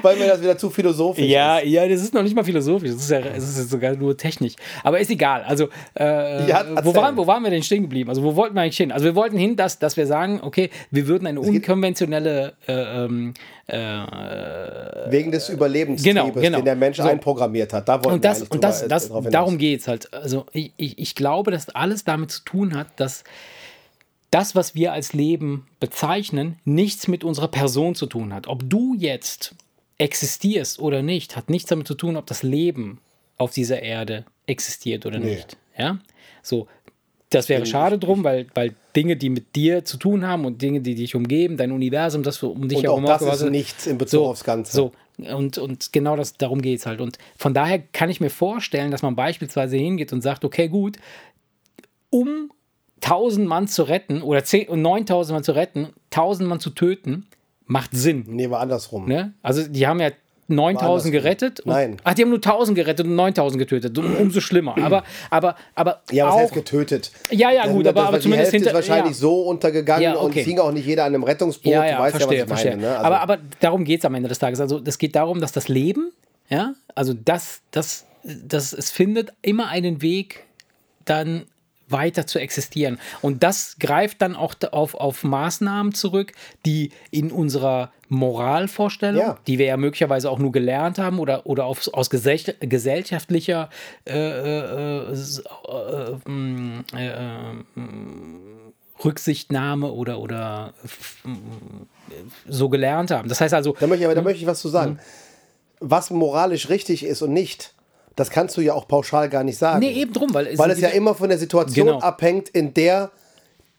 Weil mir das wieder zu philosophisch Ja, ist. ja, das ist noch nicht mal philosophisch, das ist ja es ist sogar nur technisch. Aber ist egal. Also, äh, Ja, wo, waren, wo waren wir denn stehen geblieben? Also, wo wollten wir eigentlich hin? Also, wir wollten hin, dass, dass wir sagen, okay, wir würden eine unkonventionelle äh, ähm, äh, Wegen des Überlebenstriebes, Genau, genau. den der Mensch So. einprogrammiert hat. Da und das, und das, drüber- das hinaus. darum geht es halt. Also ich, ich, ich glaube, dass alles damit zu tun hat, dass das, was wir als Leben bezeichnen, nichts mit unserer Person zu tun hat. Ob du jetzt existierst oder nicht, hat nichts damit zu tun, ob das Leben auf dieser Erde existiert oder nicht. Ja? So, das wäre schade drum, weil, weil Dinge, die mit dir zu tun haben und Dinge, die dich umgeben, dein Universum, das um dich herum das ist nichts in Bezug aufs Ganze. So, und, und genau das, darum geht es halt. Und von daher kann ich mir vorstellen, dass man beispielsweise hingeht und sagt, okay, gut, um 1000 Mann zu retten oder 10 und 9000 Mann zu retten, 1000 Mann zu töten, macht Sinn. Nee, war andersrum. Ne? Also die haben ja 9000 andersrum. gerettet. Und, Nein. Ach, die haben nur 1000 gerettet und 9000 getötet. Um- Umso schlimmer. Aber, aber, aber Ja, was auch, heißt getötet? Ja, ja, gut, das- aber- aber zumindest hinter- ist wahrscheinlich ja. so untergegangen Ja, und okay. es hing auch nicht jeder an einem Rettungsboot. Ja, du ja, weißt verstehe, ja, was ich verstehe. meine. Ne? Also, aber, aber darum geht es am Ende des Tages. Also es geht darum, dass das Leben, ja, also das, das, das, es findet immer einen Weg, dann weiter zu existieren. Und das greift dann auch auf, auf Maßnahmen zurück, die in unserer Moralvorstellung, Ja. die wir ja möglicherweise auch nur gelernt haben oder, oder auf, aus gesell gesellschaftlicher äh, äh, äh, äh, mm, äh, äh, mm, Rücksichtnahme oder, oder so gelernt haben. Das heißt also, da möchte ich, aber da möchte ich was zu sagen. Was moralisch richtig ist und nicht, das kannst du ja auch pauschal gar nicht sagen. nee, eben drum, weil, Weil es ja immer von der Situation Genau. abhängt, in der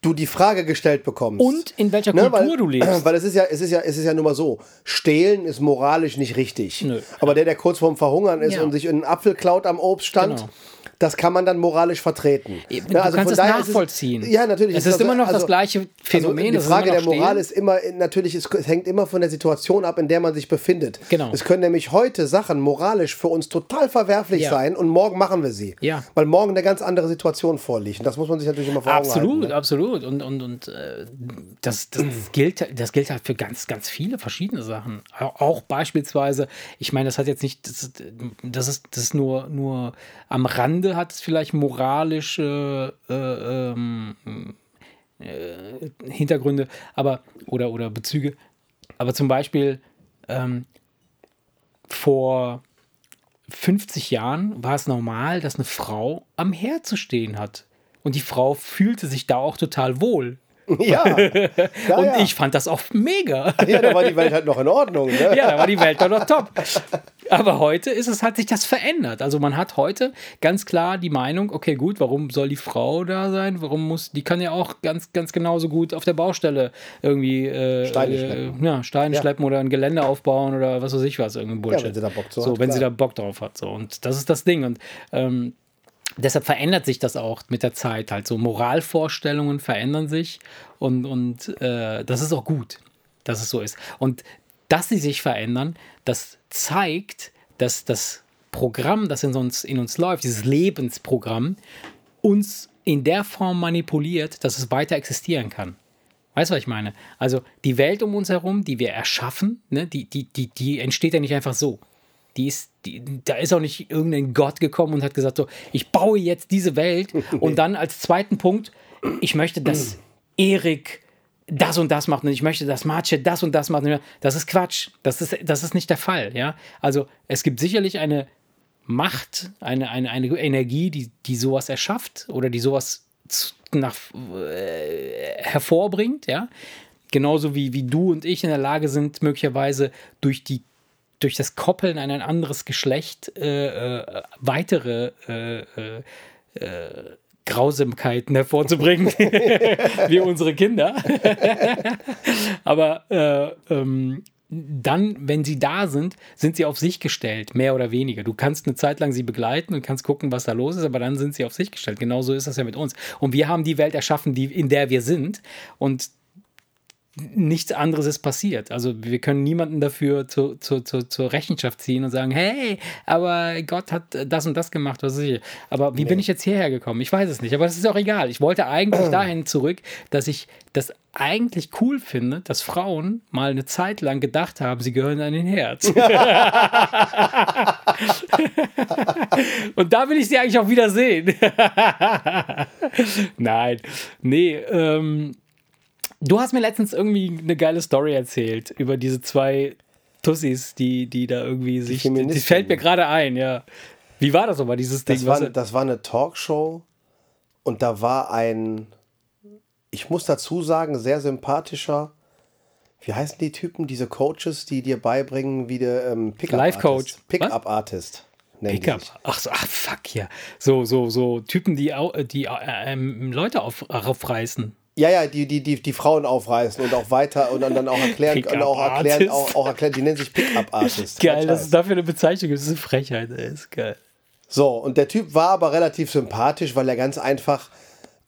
du die Frage gestellt bekommst. und in welcher Ne, Kultur weil, du lebst. Weil es ist ja, es ist ja, es ist ja nun mal so, stehlen ist moralisch nicht richtig. Nö. Aber der, der kurz vorm Verhungern ist Ja. und sich einen Apfel klaut am Obststand, Genau. Das kann man dann moralisch vertreten. Du kannst von es ist nachvollziehen. ja, natürlich. Es ist immer noch das also- gleiche Phänomen, Also die das ist Frage der Moral stehen. ist immer, natürlich, es, es hängt immer von der Situation ab, in der man sich befindet. Genau. Es können nämlich heute Sachen moralisch für uns total verwerflich Ja. sein und morgen machen wir sie. Ja. Weil morgen eine ganz andere Situation vorliegt. Und das muss man sich natürlich immer vor Augen Absolut, halten. ne? absolut. Und, und, und äh, das, das, gilt, das gilt halt für ganz, ganz viele verschiedene Sachen. Au- Auch beispielsweise, ich meine, das hat jetzt nicht, das, das ist, das ist nur, nur am Rande hat es vielleicht moralische äh, ähm, äh, Hintergründe, aber oder, oder Bezüge. Aber zum Beispiel ähm, vor 50 Jahren war es normal, dass eine Frau am Herd zu stehen hat. Und die Frau fühlte sich da auch total wohl. Ja. ja und ja. ich fand das auch mega. Ja, da war die Welt halt noch in Ordnung. Ne? ja, da war die Welt doch noch top. Aber heute ist es, hat sich das verändert. Also man hat heute ganz klar die Meinung, okay, gut, warum soll die Frau da sein? Warum muss, die kann ja auch ganz, ganz genauso gut auf der Baustelle irgendwie äh, Steine äh, schleppen. ja, Steine Ja. schleppen oder ein Gelände aufbauen oder was weiß ich was, irgendwie Bullshit. wenn sie da Bock zu so, hat, wenn sie da. Bock drauf hat. So. Und das ist das Ding. Und ähm, deshalb verändert sich das auch mit der Zeit halt. So Moralvorstellungen verändern sich und, und äh, das ist auch gut, dass es so ist. Und dass sie sich verändern, das zeigt, dass das Programm, das in uns, in uns läuft, dieses Lebensprogramm, uns in der Form manipuliert, dass es weiter existieren kann. Weißt du, was ich meine? Also die Welt um uns herum, die wir erschaffen, ne, die, die, die, die entsteht ja nicht einfach so. Die ist, die, da ist auch nicht irgendein Gott gekommen und hat gesagt, so, ich baue jetzt diese Welt und dann als zweiten Punkt, ich möchte, dass Erik das und das macht und ich möchte, dass Marce das und das macht. Das ist Quatsch. Das ist, das ist nicht der Fall. Ja? Also es gibt sicherlich eine Macht, eine, eine, eine Energie, die, die sowas erschafft oder die sowas nach, äh, hervorbringt, ja. Genauso wie, wie du und ich in der Lage sind, möglicherweise durch die durch das Koppeln an ein anderes Geschlecht äh, äh, weitere äh, äh, äh Grausamkeiten hervorzubringen, wie unsere Kinder. Aber äh, ähm, dann, wenn sie da sind, sind sie auf sich gestellt, mehr oder weniger. Du kannst eine Zeit lang sie begleiten und kannst gucken, was da los ist, aber dann sind sie auf sich gestellt. Genauso ist das ja mit uns. Und wir haben die Welt erschaffen, die, in der wir sind. Und nichts anderes ist passiert. Also wir können niemanden dafür zu, zu, zu, zur Rechenschaft ziehen und sagen, hey, aber Gott hat das und das gemacht, was ich. Aber wie nee. bin ich jetzt hierher gekommen? Ich weiß es nicht, aber das ist auch egal. Ich wollte eigentlich dahin zurück, dass ich das eigentlich cool finde, dass Frauen mal eine Zeit lang gedacht haben, sie gehören an den Herz. und da will ich sie eigentlich auch wieder sehen. Nein, nee, ähm, Du hast mir letztens irgendwie eine geile Story erzählt über diese zwei Tussis, die, die da irgendwie sich. Die, die fällt mir gerade ein, ja. Wie war das aber, dieses Ding? Das war, das war eine Talkshow und da war ein, ich muss dazu sagen, sehr sympathischer. Wie heißen die Typen, diese Coaches, die dir beibringen, wie der ähm, Pickup Life Coach. Pickup Artist. Pickup. Ach so, ach fuck ja. So, so, so Typen, die, die äh, ähm, Leute auf, aufreißen. Ja, ja, die, die, die, die Frauen aufreißen und auch weiter und dann auch erklären, und auch erklären, auch, auch erklären, die nennen sich Pickup-Artists. Geil, dass es dafür eine Bezeichnung gibt, das ist eine Frechheit, ey, ist geil. So, und der Typ war aber relativ sympathisch, weil er ganz einfach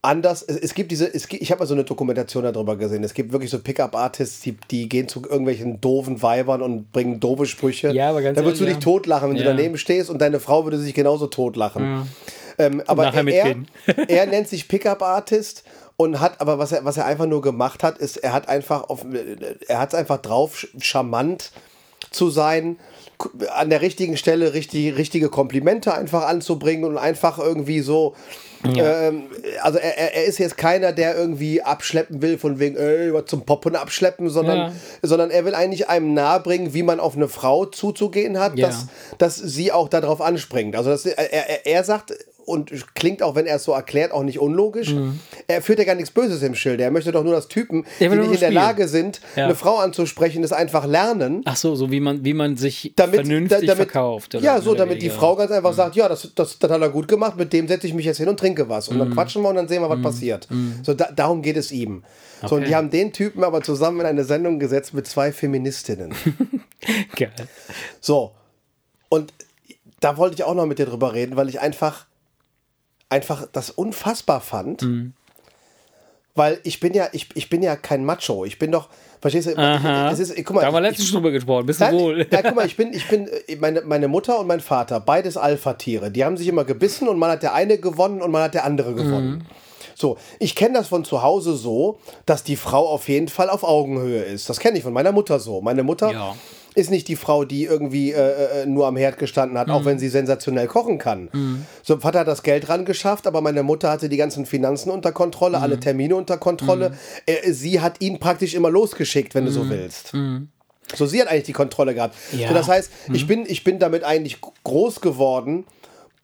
anders, es, es gibt diese, es ich habe mal so eine Dokumentation darüber gesehen, es gibt wirklich so Pickup-Artists, die, die gehen zu irgendwelchen doofen Weibern und bringen doofe Sprüche. Ja, aber ganz Da würdest ehrlich, du dich ja. totlachen, wenn ja. du daneben stehst und deine Frau würde sich genauso totlachen. Ja. Ähm, aber er, er nennt sich Pickup-Artist und hat aber was er was er einfach nur gemacht hat ist er hat einfach auf er hat es einfach drauf charmant zu sein an der richtigen Stelle richtig, richtige Komplimente einfach anzubringen und einfach irgendwie so ja. Ähm, also er, er ist jetzt keiner, der irgendwie abschleppen will, von wegen, ey, was zum Poppen abschleppen, sondern, ja. sondern er will eigentlich einem nahebringen, wie man auf eine Frau zuzugehen hat, ja. dass, dass sie auch darauf anspringt. Also das, er, er, er sagt, und klingt auch, wenn er es so erklärt, auch nicht unlogisch. Mhm. Er führt ja gar nichts Böses im Schilde. Er möchte doch nur, dass Typen, die nicht in der Lage sind, ja. eine Frau anzusprechen, das einfach lernen. Ach so, so wie man, wie man sich damit, vernünftig damit, verkauft. ja, so, damit die Frau ganz einfach mhm. sagt, ja, das, das, das hat er gut gemacht, mit dem setze ich mich jetzt hin und trinke was. Und mhm. dann quatschen wir und dann sehen wir, was mhm. passiert. Mhm. So, da, darum geht es ihm. Okay. So, und die haben den Typen aber zusammen in eine Sendung gesetzt mit zwei Feministinnen. Geil. So. Und da wollte ich auch noch mit dir drüber reden, weil ich einfach einfach das unfassbar fand. Mhm. Weil ich bin ja, ich, ich bin ja kein Macho. Ich bin doch, verstehst du? Aha. Es ist, guck mal, da haben wir letztens drüber gesprochen, bist du wohl. Ja, guck mal, ich bin, ich bin, meine, meine Mutter und mein Vater, beides Alpha-Tiere. Die haben sich immer gebissen und man hat der eine gewonnen und man hat der andere gewonnen. Mhm. So, ich kenne das von zu Hause so, dass die Frau auf jeden Fall auf Augenhöhe ist. Das kenne ich von meiner Mutter so. Meine Mutter ja ist nicht die Frau, die irgendwie äh, äh, nur am Herd gestanden hat, mhm. auch wenn sie sensationell kochen kann. Mhm. So, Vater hat das Geld ran geschafft, aber meine Mutter hatte die ganzen Finanzen unter Kontrolle, mhm. alle Termine unter Kontrolle. Äh, sie hat ihn praktisch immer losgeschickt, wenn du so mhm. willst. Mhm. So, sie hat eigentlich die Kontrolle gehabt. Ja. So, das heißt, ich, bin, ich bin damit eigentlich groß geworden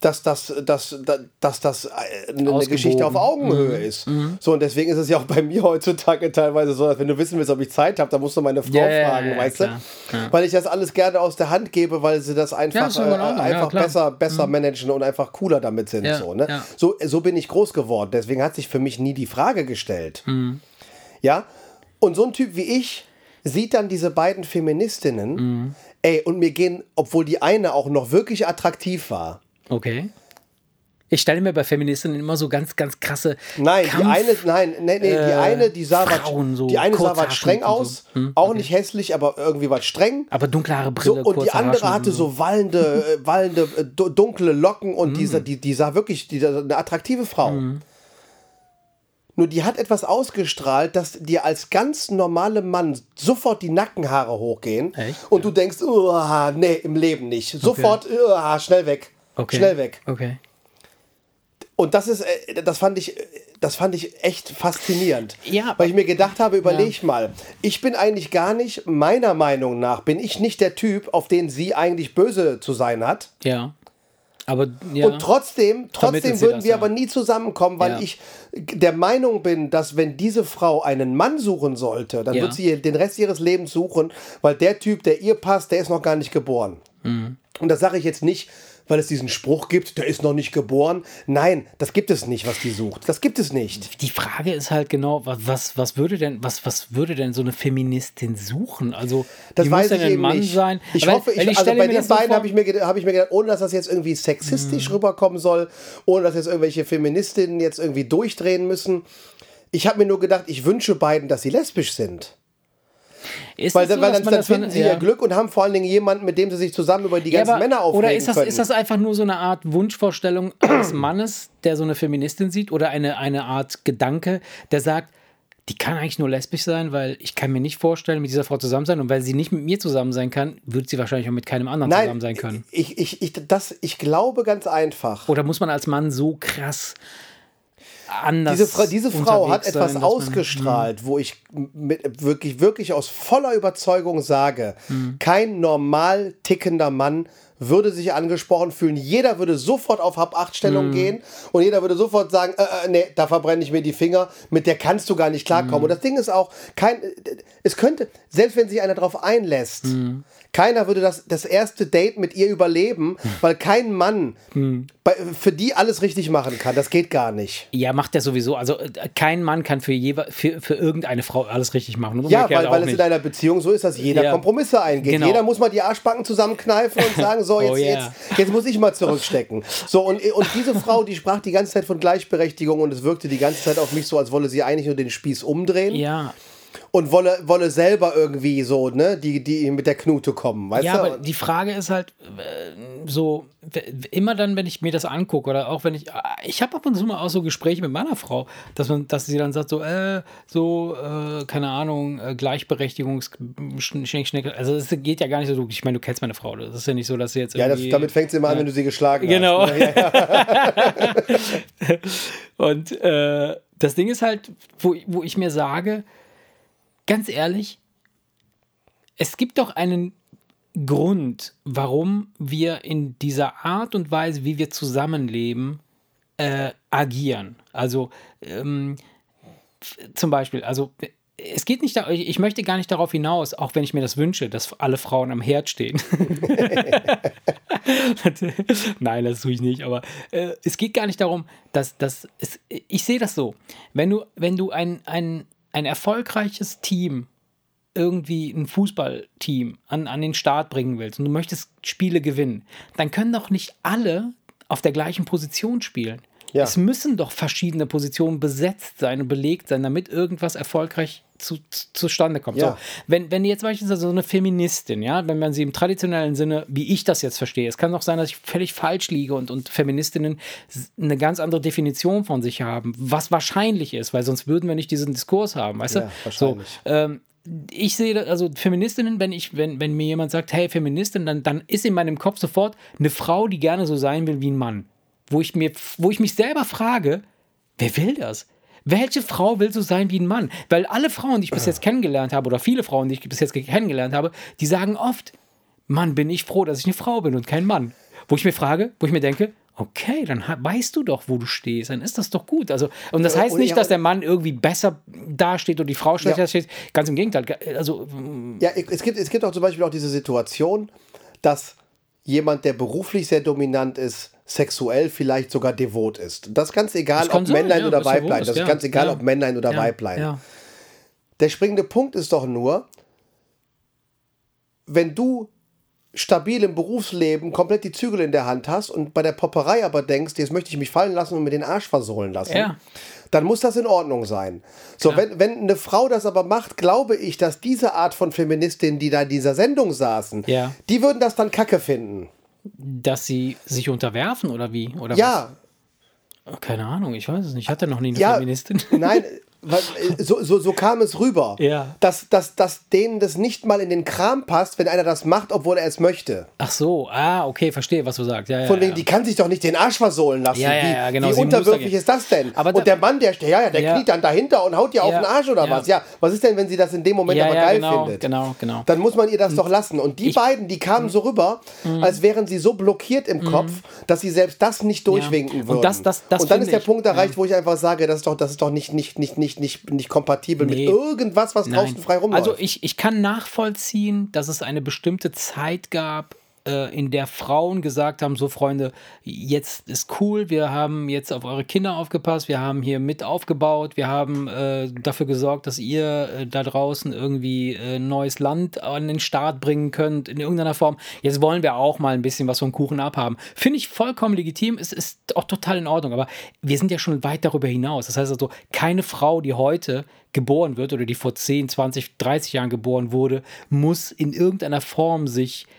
dass das, dass, dass das eine Geschichte auf Augenhöhe mhm. ist. Mhm. So, und deswegen ist es ja auch bei mir heutzutage teilweise so, dass wenn du wissen willst, ob ich Zeit habe, dann musst du meine Frau yeah, fragen, ja, weißt klar, du? Klar. Weil ich das alles gerne aus der Hand gebe, weil sie das einfach, ja, äh, einfach ja, besser, besser mhm. managen und einfach cooler damit sind. so, ne? so, so bin ich groß geworden. Deswegen hat sich für mich nie die Frage gestellt. Mhm. Ja? Und so ein Typ wie ich sieht dann diese beiden Feministinnen, mhm. ey, und mir gehen, obwohl die eine auch noch wirklich attraktiv war, Okay. Ich stelle mir bei Feministinnen immer so ganz, ganz krasse. Nein, Kampf, die eine, nein, nee, nee, die äh, eine, die sah was, so die eine sah was streng aus, so. hm, auch okay. nicht hässlich, aber irgendwie was streng. Aber dunklere Brille. So, und die andere hatte so wallende, äh, wallende, äh, dunkle Locken und hm. die, die, die sah wirklich, die, eine attraktive Frau. Hm. Nur die hat etwas ausgestrahlt, dass dir als ganz normaler Mann sofort die Nackenhaare hochgehen. Echt? Und du denkst, nee, im Leben nicht. Sofort, oh, schnell weg. Okay. Schnell weg. Okay. Und das ist, äh, das fand ich, das fand ich echt faszinierend. Ja. Weil ich mir gedacht habe, überleg mal, ich bin eigentlich gar nicht, meiner Meinung nach, bin ich nicht der Typ, auf den sie eigentlich böse zu sein hat. Ja. Aber ja. Und trotzdem, trotzdem würden das, wir ja. aber nie zusammenkommen, weil Ja. ich der Meinung bin, dass wenn diese Frau einen Mann suchen sollte, dann Ja. wird sie den Rest ihres Lebens suchen, weil der Typ, der ihr passt, der ist noch gar nicht geboren. Mhm. Und das sage ich jetzt nicht, weil es diesen Spruch gibt, der ist noch nicht geboren. Nein, das gibt es nicht, was die sucht. Das gibt es nicht. die Frage ist halt genau, was, was, würde denn, was, was würde denn so eine Feministin suchen? Also, Das muss denn ich ein Mann nicht. sein. Ich Weil- hoffe, weil ich, also bei den beiden habe ich, mir hab ich mir gedacht, ohne dass das jetzt irgendwie sexistisch rüberkommen soll, ohne dass jetzt irgendwelche Feministinnen jetzt irgendwie durchdrehen müssen. Ich habe mir nur gedacht, ich wünsche beiden, dass sie lesbisch sind. Ist Weil, so, weil dann, dann finden sie ja. ihr Glück und haben vor allen Dingen jemanden, mit dem sie sich zusammen über die Ja, ganzen aber- Männer aufregen Oder ist das, können. ist das einfach nur so eine Art Wunschvorstellung eines Mannes, der so eine Feministin sieht? Oder eine, eine Art Gedanke, der sagt, die kann eigentlich nur lesbisch sein, weil ich kann mir nicht vorstellen, mit dieser Frau zusammen sein. Und weil sie nicht mit mir zusammen sein kann, wird sie wahrscheinlich auch mit keinem anderen zusammen Nein, sein können. ich, ich, ich, das, ich glaube ganz einfach. Oder muss man als Mann so krass anders Diese, Fra diese Frau hat etwas sein, dass man- ausgestrahlt, wo ich mit, wirklich, wirklich aus voller Überzeugung sage, Hm. kein normal tickender Mann würde sich angesprochen fühlen. Jeder würde sofort auf Hm. Hab-Acht-Stellung gehen und jeder würde sofort sagen, äh, äh, nee, da verbrenne ich mir die Finger, mit der kannst du gar nicht klarkommen. Hm. Und das Ding ist auch, kein, es könnte, selbst wenn sich einer darauf einlässt, Hm. keiner würde das, das erste Date mit ihr überleben, weil kein Mann Hm. bei, für die alles richtig machen kann. Das geht gar nicht. Ja, macht er sowieso. Also äh, kein Mann kann für, jewe- für, für irgendeine Frau alles richtig machen. Und Ja, weil, weil es nicht. in einer Beziehung so ist, dass jeder Ja. Kompromisse eingeht. Genau. Jeder muss mal die Arschbacken zusammenkneifen und sagen, so, jetzt, Oh yeah. jetzt, jetzt muss ich mal zurückstecken. So, und, und diese Frau, die sprach die ganze Zeit von Gleichberechtigung und es wirkte die ganze Zeit auf mich so, als wolle sie eigentlich nur den Spieß umdrehen Ja, und wolle, wolle selber irgendwie so, ne, die, die mit der Knute kommen, weißt ja, du? aber die Frage ist halt äh, so, immer dann, wenn ich mir das angucke oder auch wenn ich, ich habe ab und zu mal auch so Gespräche mit meiner Frau, dass man, dass sie dann sagt so, äh, so, äh, keine Ahnung, äh, Gleichberechtigungs, schnick, schnick, also es geht ja gar nicht so, ich meine, du kennst meine Frau, das ist ja nicht so, dass sie jetzt ja, das, damit fängt es immer an, wenn du sie geschlagen Genau. hast. ne? Ja, ja. Und äh, das Ding ist halt, wo, wo ich mir sage, ganz ehrlich, es gibt doch einen Grund, warum wir in dieser Art und Weise, wie wir zusammenleben, äh, agieren. Also ähm, zum Beispiel, also es geht nicht, da, ich ich möchte gar nicht darauf hinaus, auch wenn ich mir das wünsche, dass alle Frauen am Herd stehen. Nein, das tue ich nicht, aber äh, es geht gar nicht darum, dass, dass es, ich sehe das so. Wenn du, wenn du ein, ein, ein erfolgreiches Team, irgendwie ein Fußballteam an, an den Start bringen willst und du möchtest Spiele gewinnen, dann können doch nicht alle auf der gleichen Position spielen. Ja. Es müssen doch verschiedene Positionen besetzt sein und belegt sein, damit irgendwas erfolgreich zu, zu, zustande kommt. Ja. So, wenn, wenn jetzt beispielsweise so eine Feministin, ja, wenn man sie im traditionellen Sinne, wie ich das jetzt verstehe, es kann auch sein, dass ich völlig falsch liege und, und Feministinnen eine ganz andere Definition von sich haben, was wahrscheinlich ist, weil sonst würden wir nicht diesen Diskurs haben, weißt Ja, du? So, wahrscheinlich. ähm, ich sehe, also Feministinnen, wenn ich, wenn, wenn mir jemand sagt, hey, Feministin, dann, dann ist in meinem Kopf sofort eine Frau, die gerne so sein will wie ein Mann. Wo ich mir, wo ich mich selber frage, wer will das? Welche Frau will so sein wie ein Mann? Weil alle Frauen, die ich bis jetzt kennengelernt habe, oder viele Frauen, die ich bis jetzt kennengelernt habe, die sagen oft, Mann, bin ich froh, dass ich eine Frau bin und kein Mann. Wo ich mir frage, wo ich mir denke, okay, dann weißt du doch, wo du stehst, dann ist das doch gut. Also, und das heißt nicht, dass der Mann irgendwie besser dasteht und die Frau schlechter Ja. steht. Ganz im Gegenteil. Also, Ja, es gibt, es gibt auch zum Beispiel auch diese Situation, dass jemand, der beruflich sehr dominant ist, sexuell vielleicht sogar devot ist. Das ist ganz egal, ob sein, Männlein ja, oder er Weiblein. ist, Das ist ja, ganz egal, ja. ob Männlein oder Weiblein. Der springende Punkt ist doch nur, wenn du stabil im Berufsleben komplett die Zügel in der Hand hast und bei der Popperei aber denkst, jetzt möchte ich mich fallen lassen und mir den Arsch versohlen lassen, Ja. Dann muss das in Ordnung sein. So, wenn, wenn eine Frau das aber macht, glaube ich, dass diese Art von Feministinnen, die da in dieser Sendung saßen, Ja. die würden das dann kacke finden. Dass sie sich unterwerfen oder wie? Oder Ja, Keine Ahnung, ich weiß es nicht. Ich hatte noch nie eine Ja, Feministin. Nein, so, so, so kam es rüber. Ja. Dass, dass, dass denen das nicht mal in den Kram passt, wenn einer das macht, obwohl er es möchte. Ach so, ah, okay, verstehe, was du sagst. Ja, ja, Von wegen, ja. die kann sich doch nicht den Arsch versohlen lassen. Ja, ja, wie ja, genau, wie muss unterwürfig ist das denn? Aber und der Mann, der, ja, ja, der kniet dann dahinter und haut dir auf den Arsch oder was? Ja, was ist denn, wenn sie das in dem Moment aber geil genau, findet? genau, genau. Dann muss man ihr das doch lassen. Und die Ich- beiden, die kamen so rüber, als wären sie so blockiert im Kopf, dass sie selbst das nicht durchwinken Und würden. das- das- das und dann ist der Punkt erreicht, wo ich einfach sage, das ist doch, das ist doch nicht, nicht, nicht, nicht, nicht, nicht kompatibel Nee. mit irgendwas, was draußen frei rumläuft. Also ich, ich kann nachvollziehen, dass es eine bestimmte Zeit gab, in der Frauen gesagt haben, so Freunde, jetzt ist cool, wir haben jetzt auf eure Kinder aufgepasst, wir haben hier mit aufgebaut, wir haben äh, dafür gesorgt, dass ihr äh, da draußen irgendwie äh, neues Land an den Start bringen könnt, in irgendeiner Form. Jetzt wollen wir auch mal ein bisschen was vom Kuchen abhaben. Finde ich vollkommen legitim, es ist auch total in Ordnung, aber wir sind ja schon weit darüber hinaus. Das heißt also, keine Frau, die heute geboren wird oder die vor 10, 20, 30 Jahren geboren wurde, muss in irgendeiner Form sich in,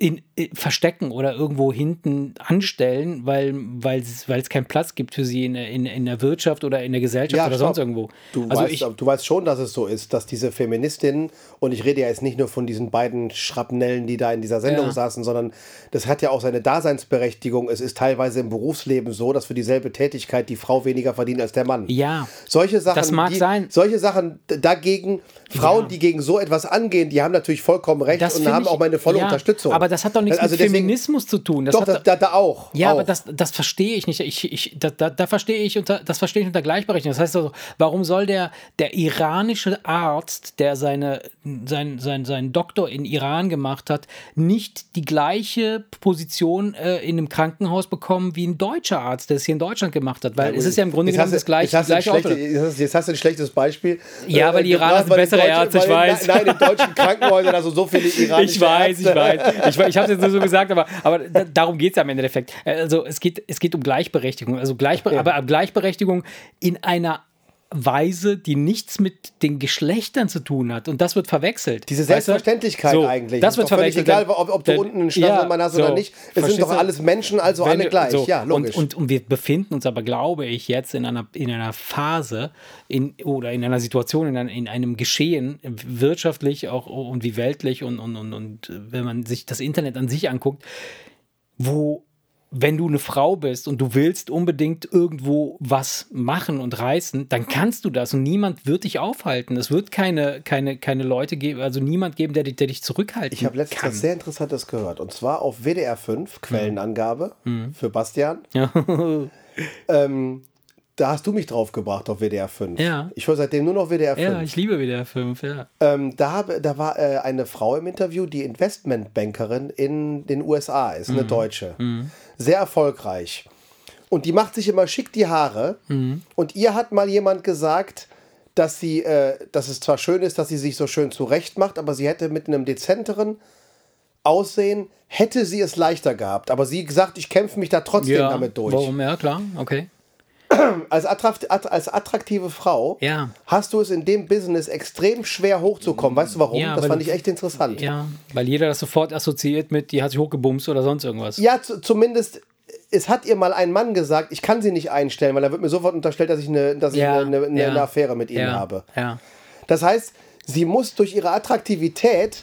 in, verstecken oder irgendwo hinten anstellen, weil es keinen Platz gibt für sie in, der- in, in der Wirtschaft oder in der Gesellschaft oder stopp. sonst irgendwo. Du, also weißt, ich, du weißt schon, dass es so ist, dass diese Feministinnen, und ich rede ja jetzt nicht nur von diesen beiden Schrapnellen, die da in dieser Sendung Ja. saßen, sondern das hat ja auch seine Daseinsberechtigung. Es ist teilweise im Berufsleben so, dass für dieselbe Tätigkeit die Frau weniger verdient als der Mann. ja, Solche Sachen, Das mag die, sein. Solche Sachen dagegen, Frauen, Ja. die gegen so etwas angehen, die haben natürlich vollkommen recht das und haben ich, auch meine volle ja, Unterstützung. Aber das hat doch nichts Also mit deswegen- Feminismus zu tun. Das Doch, hat da, da auch. Ja, auch. aber das, das verstehe ich nicht. Ich, ich, da, da, da verstehe ich unter, das verstehe ich unter Gleichberechtigung. Das heißt also, warum soll der, der iranische Arzt, der seine, sein, sein, seinen Doktor in Iran gemacht hat, nicht die gleiche Position äh, in einem Krankenhaus bekommen wie ein deutscher Arzt, der es hier in Deutschland gemacht hat? Weil es ist ja im Grunde genommen das gleiche, jetzt hast, du ein gleiche Auto. schlechte, jetzt, hast, jetzt hast du ein schlechtes Beispiel. Ja, weil die Iraner sind bessere Ärzte, ich weiß. Nein, in deutschen Krankenhäusern du so viele iranische Ich weiß, ich weiß. Ich, ich habe jetzt nur so gesagt, aber, aber da, darum geht es ja im Endeffekt. Also es geht, es geht um Gleichberechtigung. Also Gleichbe aber Gleichberechtigung in einer Weise, die nichts mit den Geschlechtern zu tun hat. Und das wird verwechselt. Diese? Selbstverständlichkeit So, eigentlich. Das Ist wird verwechselt. egal, ob, ob du Denn- unten einen Schlüsselmann hast oder so. nicht. Es sind doch alles Menschen, also alle gleich. so, Ja, logisch. Und, und, und wir befinden uns aber, glaube ich, jetzt in einer, in einer Phase in, oder in einer Situation, in, einem- in einem Geschehen, wirtschaftlich auch und wie weltlich und, und, und, und wenn man sich das Internet an sich anguckt, wo wenn du eine Frau bist und du willst unbedingt irgendwo was machen und reißen, dann kannst du das und niemand wird dich aufhalten. Es wird keine, keine, keine Leute geben, also niemand geben, der, dich- der dich zurückhalten ich habe letztens was sehr Interessantes gehört. Und zwar auf WDR 5, Quellenangabe Mhm. für Bastian. Ja. Ähm, da hast du mich drauf gebracht auf WDR 5. Ja. Ich höre seitdem nur noch WDR 5. ja, ich liebe WDR 5, ja. Ähm, da, habe- da war äh, eine Frau im Interview, die Investmentbankerin in den USA ist, Mhm. eine Deutsche. Sehr erfolgreich. Und die macht sich immer schick die Haare. Mhm. Und ihr hat mal jemand gesagt, dass sie, äh, dass es zwar schön ist, dass sie sich so schön zurecht macht, aber sie hätte mit einem dezenteren Aussehen, hätte sie es leichter gehabt. Aber sie gesagt, ich kämpfe mich da trotzdem damit durch. Warum? Ja, klar, okay. Als, attrakt, att- als attraktive Frau Ja. hast du es in dem Business extrem schwer hochzukommen. Weißt du warum? Ja, das fand ich echt interessant. Ja, weil jeder das sofort assoziiert mit, die hat sich hochgebumst oder sonst irgendwas. Ja, zu, zumindest, es hat ihr mal ein Mann gesagt, ich kann sie nicht einstellen, weil da wird mir sofort unterstellt, dass ich eine, dass ich Ja, eine, eine, ja. eine Affäre mit ihnen ja, habe. Ja. Das heißt, sie muss durch ihre Attraktivität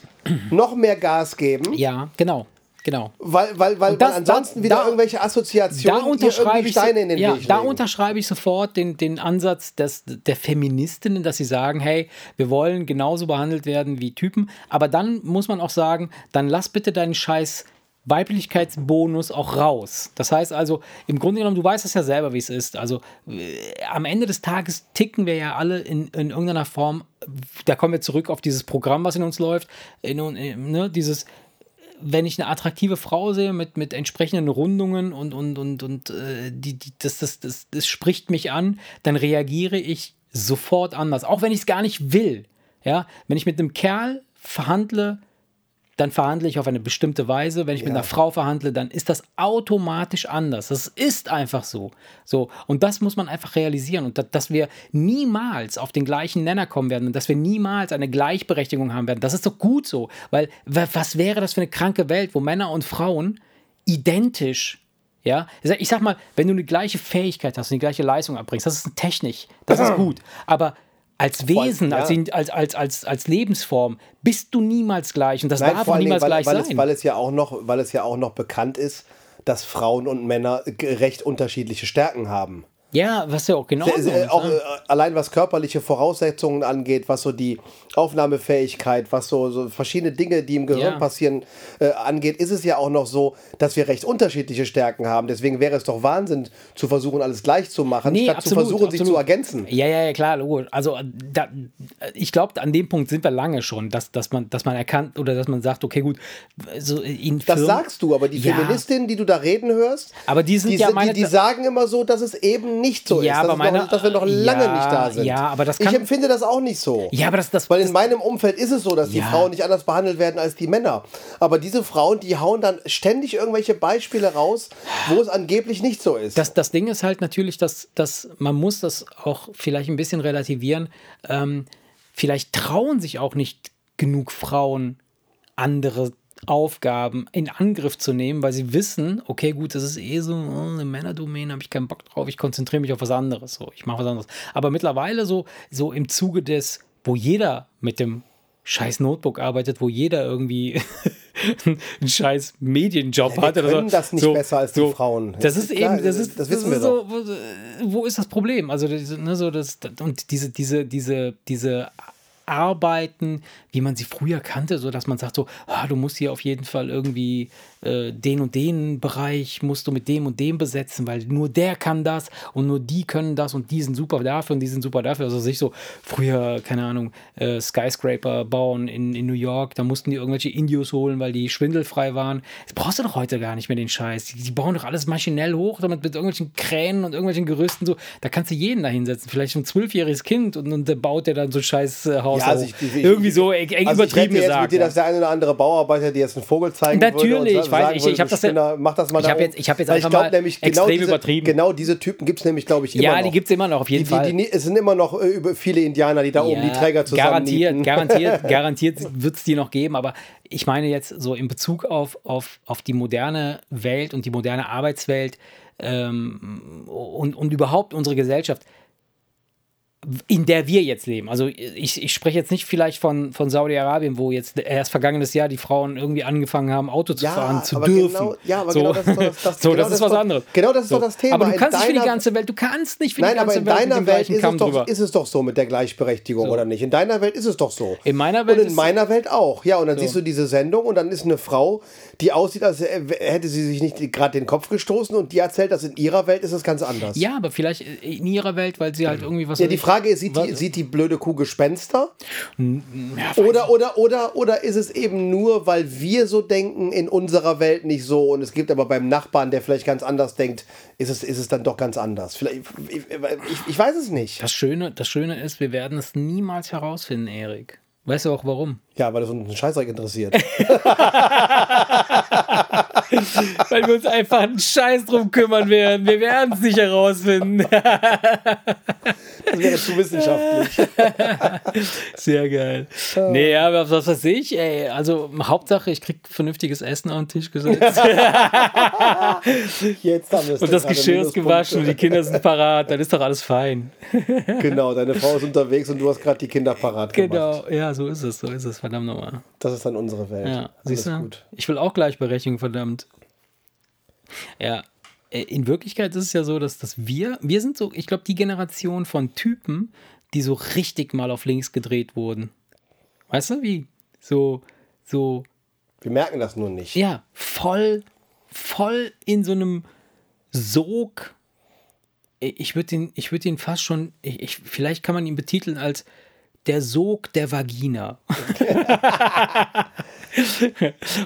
noch mehr Gas geben, ja, genau. Genau. weil, weil, weil, das- ansonsten da- wieder da- irgendwelche Da Assoziationen ihr unterschreibe Steine in den ja, Weg da legen. unterschreibe ich sofort den, den Ansatz des, der Feministinnen, dass sie sagen, hey, wir wollen genauso behandelt werden wie Typen. Aber dann muss man auch sagen, dann lass bitte deinen Scheiß Weiblichkeitsbonus auch raus. Das heißt also, im Grunde genommen, du weißt es ja selber, wie es ist. Also äh, am Ende des Tages ticken wir ja alle in, in irgendeiner Form, da kommen wir zurück auf dieses Programm, was in uns läuft, in, in, ne, dieses wenn ich eine attraktive Frau sehe mit, mit entsprechenden Rundungen und, und, und, und äh, die, die, das, das, das, das spricht mich an, dann reagiere ich sofort anders. Auch wenn ich es gar nicht will. Ja? Wenn ich mit einem Kerl verhandle, dann verhandle ich auf eine bestimmte Weise. Wenn ich mit einer Frau verhandle, dann ist das automatisch anders. Das ist einfach so. so. Und das muss man einfach realisieren. Und da, dass wir niemals auf den gleichen Nenner kommen werden und dass wir niemals eine Gleichberechtigung haben werden, das ist doch gut so. Weil wa- was wäre das für eine kranke Welt, wo Männer und Frauen identisch Ja, ich sag- mal, wenn du eine gleiche Fähigkeit hast und die gleiche Leistung abbringst, das ist technisch, das ist gut. Aber als allem, Wesen, als, ja. als, als, als, als Lebensform bist du niemals gleich und das Nein, darf auch niemals weil, gleich weil, sein. es, weil, es ja auch noch, weil es ja auch noch bekannt ist, dass Frauen und Männer recht unterschiedliche Stärken haben. Ja, was ja auch genau Äh, äh, auch äh, allein was körperliche Voraussetzungen angeht, was so die Aufnahmefähigkeit, was so, so verschiedene Dinge, die im Gehirn Ja. passieren, äh, angeht, ist es ja auch noch so, dass wir recht unterschiedliche Stärken haben. Deswegen wäre es doch Wahnsinn, zu versuchen, alles gleich zu machen, statt zu versuchen, sich zu ergänzen. Ja, ja, ja, klar, logisch. Also da, ich glaube, an dem Punkt sind wir lange schon, dass, dass, man, dass man erkannt oder dass man sagt, okay, gut, so in Das sagst du, aber die Ja. Feministinnen, die du da reden hörst, Aber die sind ja meine- die, die sagen immer so, dass es eben nicht so Ja, ist, aber dass, meine- noch, dass wir noch lange Ja, nicht da sind. ja, aber das ich kann- empfinde das auch nicht so. Ja, aber das, das, Weil das in meinem Umfeld ist es so, dass die Ja. Frauen nicht anders behandelt werden als die Männer. Aber diese Frauen, die hauen dann ständig irgendwelche Beispiele raus, wo es angeblich nicht so ist. Das, das Ding ist halt natürlich, dass, dass man muss das auch vielleicht ein bisschen relativieren. Ähm, vielleicht trauen sich auch nicht genug Frauen, andere Aufgaben in Angriff zu nehmen, weil sie wissen, okay, gut, das ist eh so eine Männerdomäne, habe ich keinen Bock drauf, ich konzentriere mich auf was anderes. So, ich mache was anderes. Aber mittlerweile so, so im Zuge des, wo jeder mit dem scheiß Notebook arbeitet, wo jeder irgendwie einen scheiß Medienjob wir hat. oder können so. das nicht so, besser als die so. Frauen. Das ist Klar, eben, das ist, das wissen wir ist so, wo, ist das Problem? Also, ne, so das, und diese, diese, diese, diese Arbeiten, wie man sie früher kannte, so dass man sagt so, ah, du musst hier auf jeden Fall irgendwie äh, den und den Bereich musst du mit dem und dem besetzen, weil nur der kann das und nur die können das und die sind super dafür und die sind super dafür. Also sich so früher, keine Ahnung, äh, Skyscraper bauen in, in New York, da mussten die irgendwelche Indios holen, weil die schwindelfrei waren. Das brauchst du doch heute gar nicht mehr den Scheiß. Die, die bauen doch alles maschinell hoch, damit mit irgendwelchen Kränen und irgendwelchen Gerüsten so. Da kannst du jeden da hinsetzen, vielleicht ein zwölfjähriges Kind und, und der baut der dann so ein scheiß äh, Haus Ja, also ich- ich- Irgendwie so eng, eng also ich übertrieben jetzt gesagt. mit dir, dass der eine oder andere Bauarbeiter dir jetzt einen Vogel zeigen würde Natürlich, und ich weiß, sagen ich- ich hab du das ja- Spinner, mach das mal ich da hab oben. jetzt- ich hab jetzt einfach glaub mal nämlich genau extrem diese, übertrieben. Genau diese Typen gibt es nämlich, glaube ich, immer Ja, noch. die gibt es immer noch, auf jeden die, Fall. Die, die, es sind immer noch äh, viele Indianer, die da oben die Träger zusammen Garantiert, garantiert, garantiert wird es die noch geben, aber ich meine jetzt so in Bezug auf, auf, auf die moderne Welt und die moderne Arbeitswelt ähm, und, und überhaupt unsere Gesellschaft, in der wir jetzt leben. Also ich, ich spreche jetzt nicht vielleicht von, von Saudi-Arabien, wo jetzt erst vergangenes Jahr die Frauen irgendwie angefangen haben, Auto zu Ja, fahren zu aber dürfen. genau- ja, aber so, genau das ist doch das- das- so, genau das das ist was anderes. genau das ist doch das Thema. Aber du In kannst nicht für die deiner- ganze Welt, du kannst nicht für die Nein, aber ganze in Welt mit deiner dem Welt gleichen ist es, doch, ist es doch so mit der Gleichberechtigung, oder nicht? In deiner Welt ist es doch so. In meiner Welt Und in meiner Welt auch. Ja, und dann siehst du diese Sendung und dann ist eine Frau, die aussieht, als hätte sie sich nicht gerade den Kopf gestoßen und die erzählt, dass in ihrer Welt ist es ganz anders. Ja, aber vielleicht in ihrer Welt, weil sie halt irgendwie was. Ja, die Frage ist, sieht die, sieht die blöde Kuh Gespenster? Ja, Oder, oder, oder, oder ist es eben nur, weil wir so denken, in unserer Welt nicht so und es gibt aber beim Nachbarn, der vielleicht ganz anders denkt, ist es, ist es dann doch ganz anders? Vielleicht, ich, ich, ich weiß es nicht. Das Schöne, das Schöne ist, wir werden es niemals herausfinden, Erik. Weißt du auch warum? Ja, weil das uns einen Scheißdreck interessiert. Weil wir uns einfach einen Scheiß drum kümmern werden. Wir werden es nicht herausfinden. Das wäre zu wissenschaftlich. Sehr geil. Nee, aber was weiß ich, ey. Also Hauptsache, ich krieg vernünftiges Essen auf den Tisch gesetzt. Jetzt haben wir es und das Geschirr ist gewaschen und die Kinder sind parat. Dann ist doch alles fein. Genau, deine Frau ist unterwegs und du hast gerade die Kinder parat gemacht. Genau. Ja, so ist es. So ist es. Verdammt nochmal. Das ist dann unsere Welt. Ja, siehst du? gut. Ich will auch Gleichberechtigung, verdammt. Ja, äh, in Wirklichkeit ist es ja so, dass, dass wir, wir sind so, ich glaube, die Generation von Typen, die so richtig mal auf links gedreht wurden. Weißt du, wie? So, so, Wir merken das nur nicht. ja, voll, voll in so einem Sog. Ich würde ihn, ich würde ihn fast schon, ich, ich, vielleicht kann man ihn betiteln als der Sog der Vagina.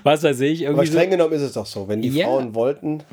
Was weiß ich, Aber irgendwie so. streng genommen ist es doch so. Wenn die Ja. Frauen wollten.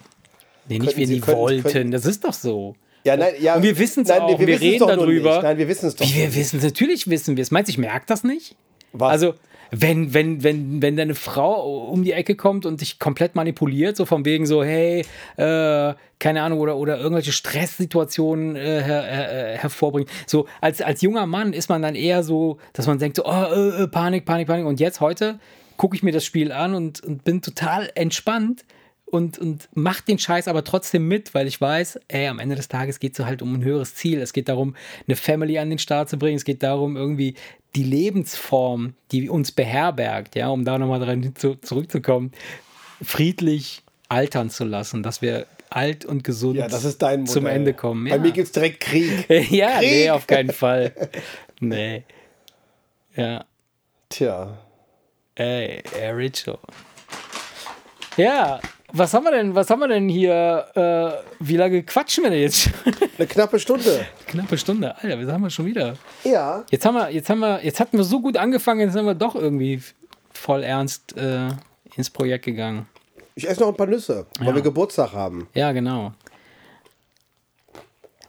Nee, nicht wenn Sie- die könnten- wollten. könnten- das ist doch so. Ja, nein, ja. Und wir wissen's nein, auch, wir wissen's reden darüber. Nicht. Nein, wir wissen es doch. Wie wir wissen, natürlich wissen wir es. Meinst du, ich merke das nicht? Was? Also, wenn, wenn, wenn, wenn deine Frau um die Ecke kommt und dich komplett manipuliert, so von wegen so, hey, äh, keine Ahnung, oder, oder irgendwelche Stresssituationen äh, her, her, hervorbringt. So, als, als junger Mann ist man dann eher so, dass man denkt so, oh, äh, äh, Panik, Panik, Panik. Und jetzt heute gucke ich mir das Spiel an und, und bin total entspannt und, und mach den Scheiß aber trotzdem mit, weil ich weiß, ey, am Ende des Tages geht es halt um ein höheres Ziel. Es geht darum, eine Family an den Start zu bringen. Es geht darum, irgendwie die Lebensform, die uns beherbergt, ja, um da nochmal dran zu, zurückzukommen, friedlich altern zu lassen, dass wir alt und gesund Ja, das ist dein Modell. zum Ende kommen. Bei Ja. mir gibt es direkt Krieg. ja, nee, Krieg. auf keinen Fall. Nee. Ja. Tja. Ey, Richo. Ja, was haben wir denn, was haben wir denn hier? Äh, wie lange quatschen wir denn jetzt? schon? Eine knappe Stunde. Knappe Stunde. Alter, was haben wir schon wieder? Ja. Jetzt haben wir, jetzt haben wir, jetzt hatten wir so gut angefangen, jetzt sind wir doch irgendwie voll ernst äh, ins Projekt gegangen. Ich esse noch ein paar Nüsse, weil Ja. wir Geburtstag haben. Ja, genau.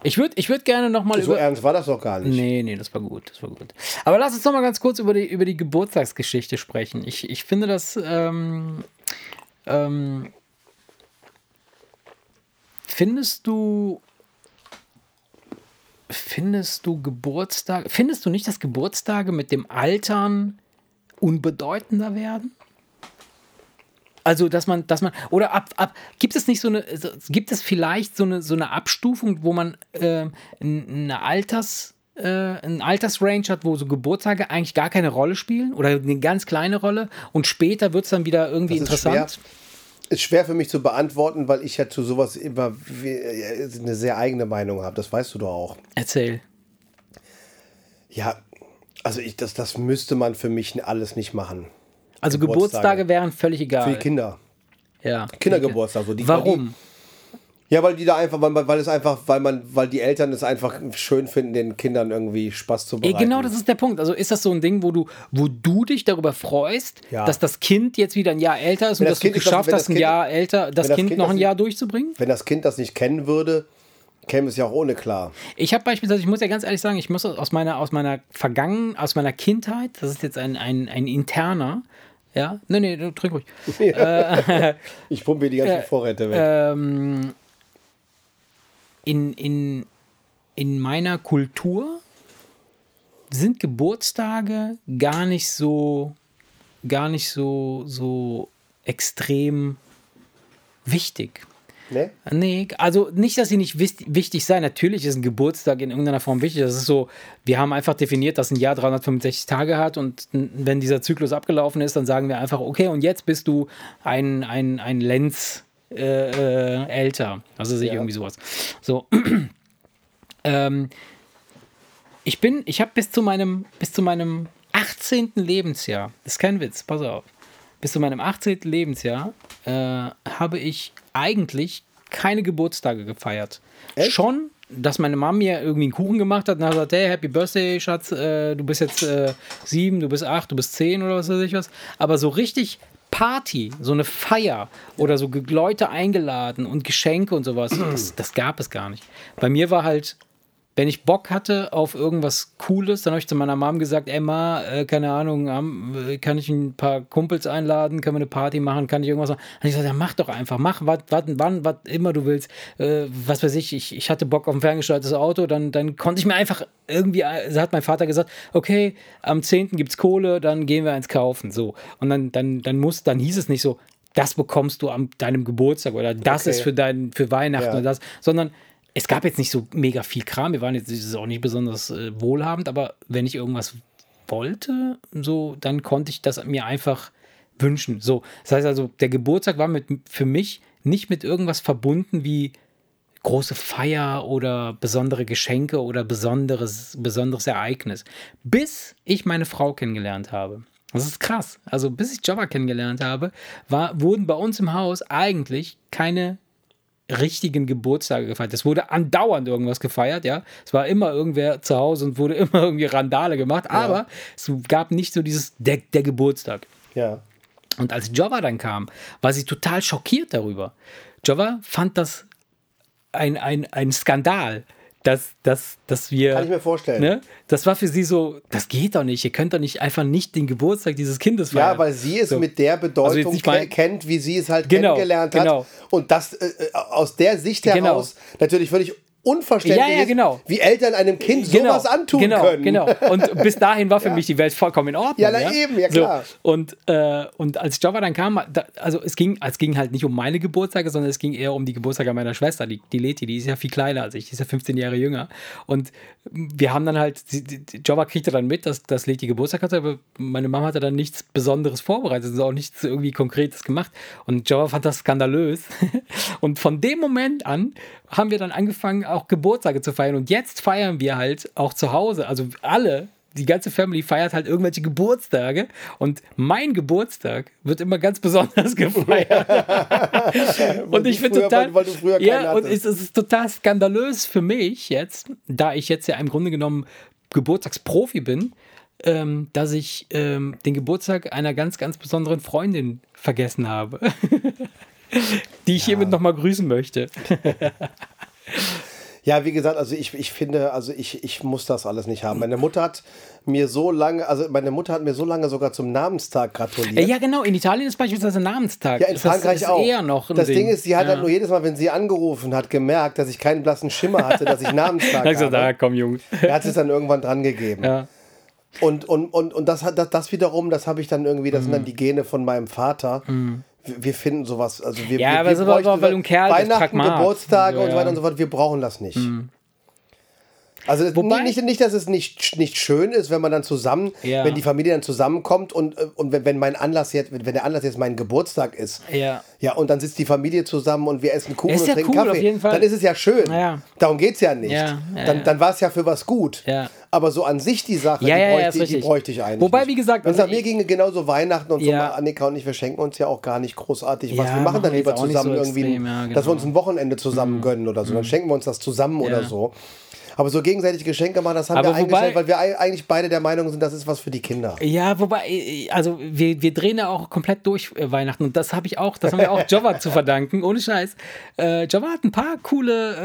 Ich würde ich würd gerne nochmal So ernst war das doch gar nicht. Nee, nee, das war gut, das war gut. Aber lass uns noch mal ganz kurz über die, über die Geburtstagsgeschichte sprechen. Ich, ich finde das, ähm, ähm, findest du, findest du Geburtstag, findest du nicht, dass Geburtstage mit dem Altern unbedeutender werden? Also, dass man, dass man, oder ab, ab, gibt es nicht so eine, gibt es vielleicht so eine, so eine Abstufung, wo man äh, eine Alters, äh, ein Altersrange hat, wo so Geburtstage eigentlich gar keine Rolle spielen oder eine ganz kleine Rolle und später wird es dann wieder irgendwie interessant? schwer. Ist schwer für mich zu beantworten, weil ich ja zu sowas immer äh, eine sehr eigene Meinung habe. Das weißt du doch auch. Erzähl. Ja, also ich, das, das müsste man für mich alles nicht machen. Also Geburtstage. Geburtstage wären völlig egal. Für die Kinder. ja. Kindergeburtstag, so die- Warum? Ja, weil die da einfach, weil, weil es einfach, weil man, weil die Eltern es einfach schön finden, den Kindern irgendwie Spaß zu bereiten. genau, das ist der Punkt. Also ist das so ein Ding, wo du, wo du dich darüber freust, Ja. dass das Kind jetzt wieder ein Jahr älter ist und Wenn dass das du Kind das- geschafft hast, das ein Kind- Jahr älter, das das Kind Kind noch ein nicht- Jahr durchzubringen? Wenn das Kind das nicht kennen würde, käme es ja auch ohne klar. Ich habe beispielsweise, ich muss ja ganz ehrlich sagen, ich muss aus meiner, aus meiner Vergangen, aus meiner Kindheit, das ist jetzt ein, ein, ein interner, ja, nee, nee, du trink ruhig. Ich pumpe die ganzen Äh, Vorräte weg. Ähm, in, in, in meiner Kultur sind Geburtstage gar nicht so, gar nicht so, so extrem wichtig. ne? Nee, also nicht, dass sie nicht wichtig sein. Natürlich ist ein Geburtstag in irgendeiner Form wichtig. Das ist so, wir haben einfach definiert, dass ein Jahr 365 Tage hat und wenn dieser Zyklus abgelaufen ist, dann sagen wir einfach, okay, und jetzt bist du ein, ein, ein Lenz äh, äh, älter. Also sehe ich Ja. irgendwie sowas. So. ähm, ich bin, ich habe bis zu meinem, bis zu meinem 18. Lebensjahr, das ist kein Witz, pass auf, bis zu meinem 18. Lebensjahr äh, habe ich eigentlich keine Geburtstage gefeiert. Echt? Schon, dass meine Mama mir irgendwie einen Kuchen gemacht hat und hat gesagt, hey, Happy Birthday, Schatz, äh, du bist jetzt äh, sieben, du bist acht, du bist zehn oder was weiß ich was. Aber so richtig Party, so eine Feier oder so Leute eingeladen und Geschenke und sowas, das, das gab es gar nicht. Bei mir war halt, wenn ich Bock hatte auf irgendwas Cooles, dann habe ich zu meiner Mom gesagt, ey Ma, äh, keine Ahnung, äh, kann ich ein paar Kumpels einladen, können wir eine Party machen, kann ich irgendwas machen? Dann habe ich gesagt, ja, mach doch einfach, mach wat, wat, wann, was immer du willst. Äh, was weiß ich, ich, ich hatte Bock auf ein ferngesteuertes Auto, dann, dann konnte ich mir einfach irgendwie, äh, hat mein Vater gesagt, okay, am 10. gibt's Kohle, dann gehen wir eins kaufen. So. Und dann, dann, dann muss, dann hieß es nicht so, das bekommst du an deinem Geburtstag oder das Okay. ist für dein, für Weihnachten Ja. oder das, sondern es gab jetzt nicht so mega viel Kram. Wir waren jetzt ist auch nicht besonders äh, wohlhabend, aber wenn ich irgendwas wollte, so, dann konnte ich das mir einfach wünschen. So, das heißt also, der Geburtstag war mit, für mich nicht mit irgendwas verbunden wie große Feier oder besondere Geschenke oder besonderes, besonderes Ereignis. Bis ich meine Frau kennengelernt habe. Das ist krass. Also bis ich Java kennengelernt habe, war, wurden bei uns im Haus eigentlich keine richtigen Geburtstage gefeiert. Es wurde andauernd irgendwas gefeiert, ja. Es war immer irgendwer zu Hause und wurde immer irgendwie Randale gemacht, aber es gab nicht so dieses der, der Geburtstag. Ja. Und als Java dann kam, war sie total schockiert darüber. Java fand das ein, ein, ein Skandal, dass, dass, dass wir. Kann ich mir vorstellen. Ne, das war für sie so, das geht doch nicht. Ihr könnt doch nicht einfach nicht den Geburtstag dieses Kindes feiern. Ja, weil sie es So. mit der Also Bedeutung ke- mein- kennt, wie sie es halt Genau, kennengelernt genau. hat. Und das äh, äh, aus der Sicht Genau. heraus natürlich völlig unverständlich Ja, ja, genau. ist, wie Eltern einem Kind sowas antun genau, können. Genau. Und bis dahin war für mich die Welt vollkommen in Ordnung. Ja, na eben, ja, klar. So, und, äh, und als Java dann kam, da, also es ging, es ging halt nicht um meine Geburtstage, sondern es ging eher um die Geburtstage meiner Schwester, die, die Leti, die ist ja viel kleiner als ich, die ist ja 15 Jahre jünger. Und wir haben dann halt, Java kriegte dann mit, dass, dass Leti Geburtstag hatte, aber meine Mama hatte dann nichts Besonderes vorbereitet, also auch nichts irgendwie Konkretes gemacht. Und Java fand das skandalös. Und von dem Moment an haben wir dann angefangen, auch Geburtstage zu feiern. Und jetzt feiern wir halt auch zu Hause. Also alle, die ganze Family feiert halt irgendwelche Geburtstage. Und mein Geburtstag wird immer ganz besonders gefeiert. und ich finde total. weil- weil ja, und es, es ist total skandalös für mich jetzt, da ich jetzt ja im Grunde genommen Geburtstagsprofi bin, ähm, dass ich ähm, den Geburtstag einer ganz, ganz besonderen Freundin vergessen habe. die ich hiermit nochmal grüßen möchte. Ja, wie gesagt, also ich, ich finde, also ich, ich muss das alles nicht haben. Meine Mutter hat mir so lange, also meine Mutter hat mir so lange sogar zum Namenstag gratuliert. Ja, genau. In Italien ist beispielsweise Namenstag. Ja, in Das Frankreich ist auch. eher noch das Ding Ding. ist, sie hat ja. halt nur jedes Mal, wenn sie angerufen hat, gemerkt, dass ich keinen blassen Schimmer hatte, dass ich Namenstag Da hab ich gesagt, habe. komm, Junge. Er hat es dann irgendwann dran gegeben. Ja. Und, und, und, und das, hat, das, das wiederum, das habe ich dann irgendwie, das sind Mhm. dann die Gene von meinem Vater. Wir, wir finden sowas, also wir, Ja, wir, aber wir aber- bräuchten weil du ein Kerl Weihnachten. Geburtstage So, und so ja. weiter und so fort, wir brauchen das nicht. Also das- Wobei- nicht, nicht, dass es nicht, nicht schön ist, wenn man dann zusammen, Ja. wenn die Familie dann zusammenkommt und, äh, und wenn, wenn mein Anlass jetzt, wenn der Anlass jetzt mein Geburtstag ist, Ja. ja, und dann sitzt die Familie zusammen und wir essen Kuchen Ist und ja trinken cool, Kaffee, auf jeden Fall. dann ist es ja schön. Ja. Darum geht es ja nicht. Ja, ja, dann ja. dann war es ja für was gut. Ja. Aber so an sich die Sache, Ja, die, ja, ja, bräuchte, ist die bräuchte ich eigentlich. Wobei, wie gesagt, wenn es also mir ginge, genauso Weihnachten und Ja. so, Annika und ich, wir schenken uns ja auch gar nicht großartig was. Ja, Wir machen dann lieber zusammen so irgendwie, extrem, ja, dass wir genau. uns ein Wochenende zusammen gönnen oder so. Dann schenken wir uns das zusammen oder Ja. so. Aber so gegenseitig Geschenke machen, das haben Aber wir eingestellt, wobei- weil wir ei- eigentlich beide der Meinung sind, das ist was für die Kinder. Ja, wobei, also wir, wir drehen ja auch komplett durch äh, Weihnachten und das habe ich auch, das haben wir auch Java zu verdanken, ohne Scheiß. Äh, Java hat ein paar coole äh,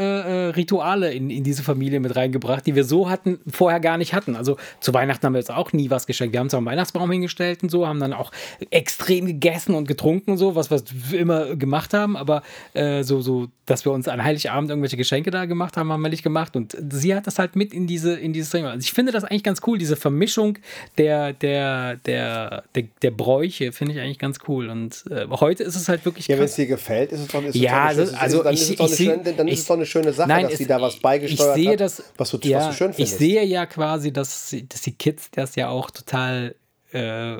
äh, Rituale in, in diese Familie mit reingebracht, die wir so hatten, vorher gar nicht hatten. Also zu Weihnachten haben wir jetzt auch nie was geschenkt. Wir haben zwar einen Weihnachtsbaum hingestellt und so, haben dann auch extrem gegessen und getrunken und so, was wir immer gemacht haben, aber äh, so, so, dass wir uns an Heiligabend irgendwelche Geschenke da gemacht haben, haben wir nicht gemacht. Und sie hat das halt mit in diese, in dieses Ding. Also ich finde das eigentlich ganz cool, diese Vermischung der, der, der, der, der Bräuche, finde ich eigentlich ganz cool. Und äh, heute ist es halt wirklich Ja, wenn es dir gefällt, ist es doch, ist es Ja, doch, ist, also dann ich- ist es doch eine, ich schöne, dann ist ich- es doch eine schöne Sache, Nein, dass es- sie da was ich- beigesteuert ich sehe hat, das, was, du, ja, was du schön Ich findest. sehe ja quasi, dass, sie- dass die Kids das ja auch total äh,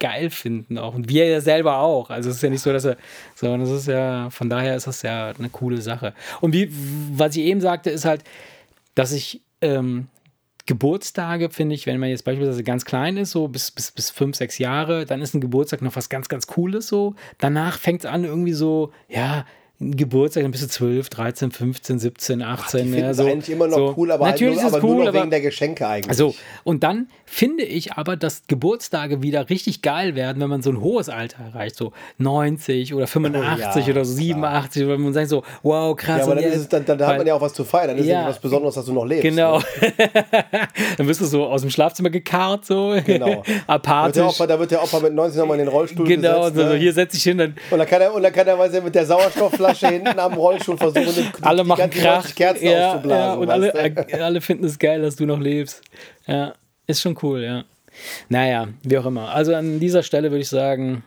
geil finden auch. Und wir ja selber auch. Also es ist ja nicht so, dass er, sondern es ist ja, von daher ist das ja eine coole Sache. Und wie, was ich eben sagte, ist halt, dass ich ähm, Geburtstage, finde ich, wenn man jetzt beispielsweise ganz klein ist, so bis, bis, bis fünf, sechs Jahre, dann ist ein Geburtstag noch was ganz, ganz Cooles so. Danach fängt es an, irgendwie so, ja, Geburtstag, dann bist du 12, 13, 15, 17, 18. Die finden ja, so, eigentlich immer noch so. cool, aber, Natürlich halt nur, ist es cool, nur aber wegen der Geschenke eigentlich. so, und dann finde ich aber, dass Geburtstage wieder richtig geil werden, wenn man so ein hohes Alter erreicht, so 90 oder 85 ja, oder so 87, oder man sagt so, wow, krass. ja, aber dann, ist es, dann, dann hat weil- man ja auch was zu feiern. Dann ist Ja. ja was Besonderes, dass du noch lebst. Genau. Ne? dann wirst du so aus dem Schlafzimmer gekarrt, so Genau. Da wird, der apathisch. Opa, da wird der Opa mit 19 nochmal in den Rollstuhl Genau, gesetzt. so, so, ne? hier setze ich hin, dann Und dann kann er, und dann kann er weiß er, mit der Sauerstoffflasche hinten am Rollstuhl versuchen, die, alle die machen Krach. 90 Kerzen ja, ja, auszublasen. und alle, alle finden es geil, dass du noch lebst. Ja, ist schon cool, ja. Naja, wie auch immer. Also an dieser Stelle würde ich sagen,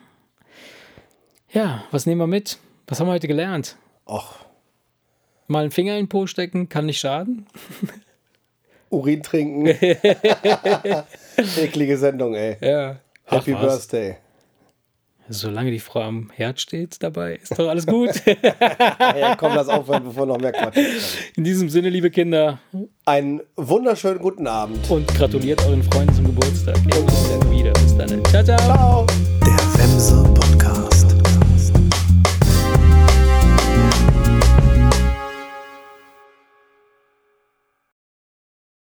ja, was nehmen wir mit? Was haben wir heute gelernt? Och, Mal einen Finger in den Po stecken, kann nicht schaden. Urin trinken. Eklige Sendung, ey. Ja. Happy Ach. Birthday. Solange die Frau am Herd steht dabei, ist doch alles gut. Ja, komm, lass aufhören, bevor noch mehr Quatsch. In diesem Sinne, liebe Kinder, Einen wunderschönen guten Abend. und gratuliert euren Freunden zum Geburtstag. Und bis dann wieder. Bis dann. Ciao, ciao. Ciao.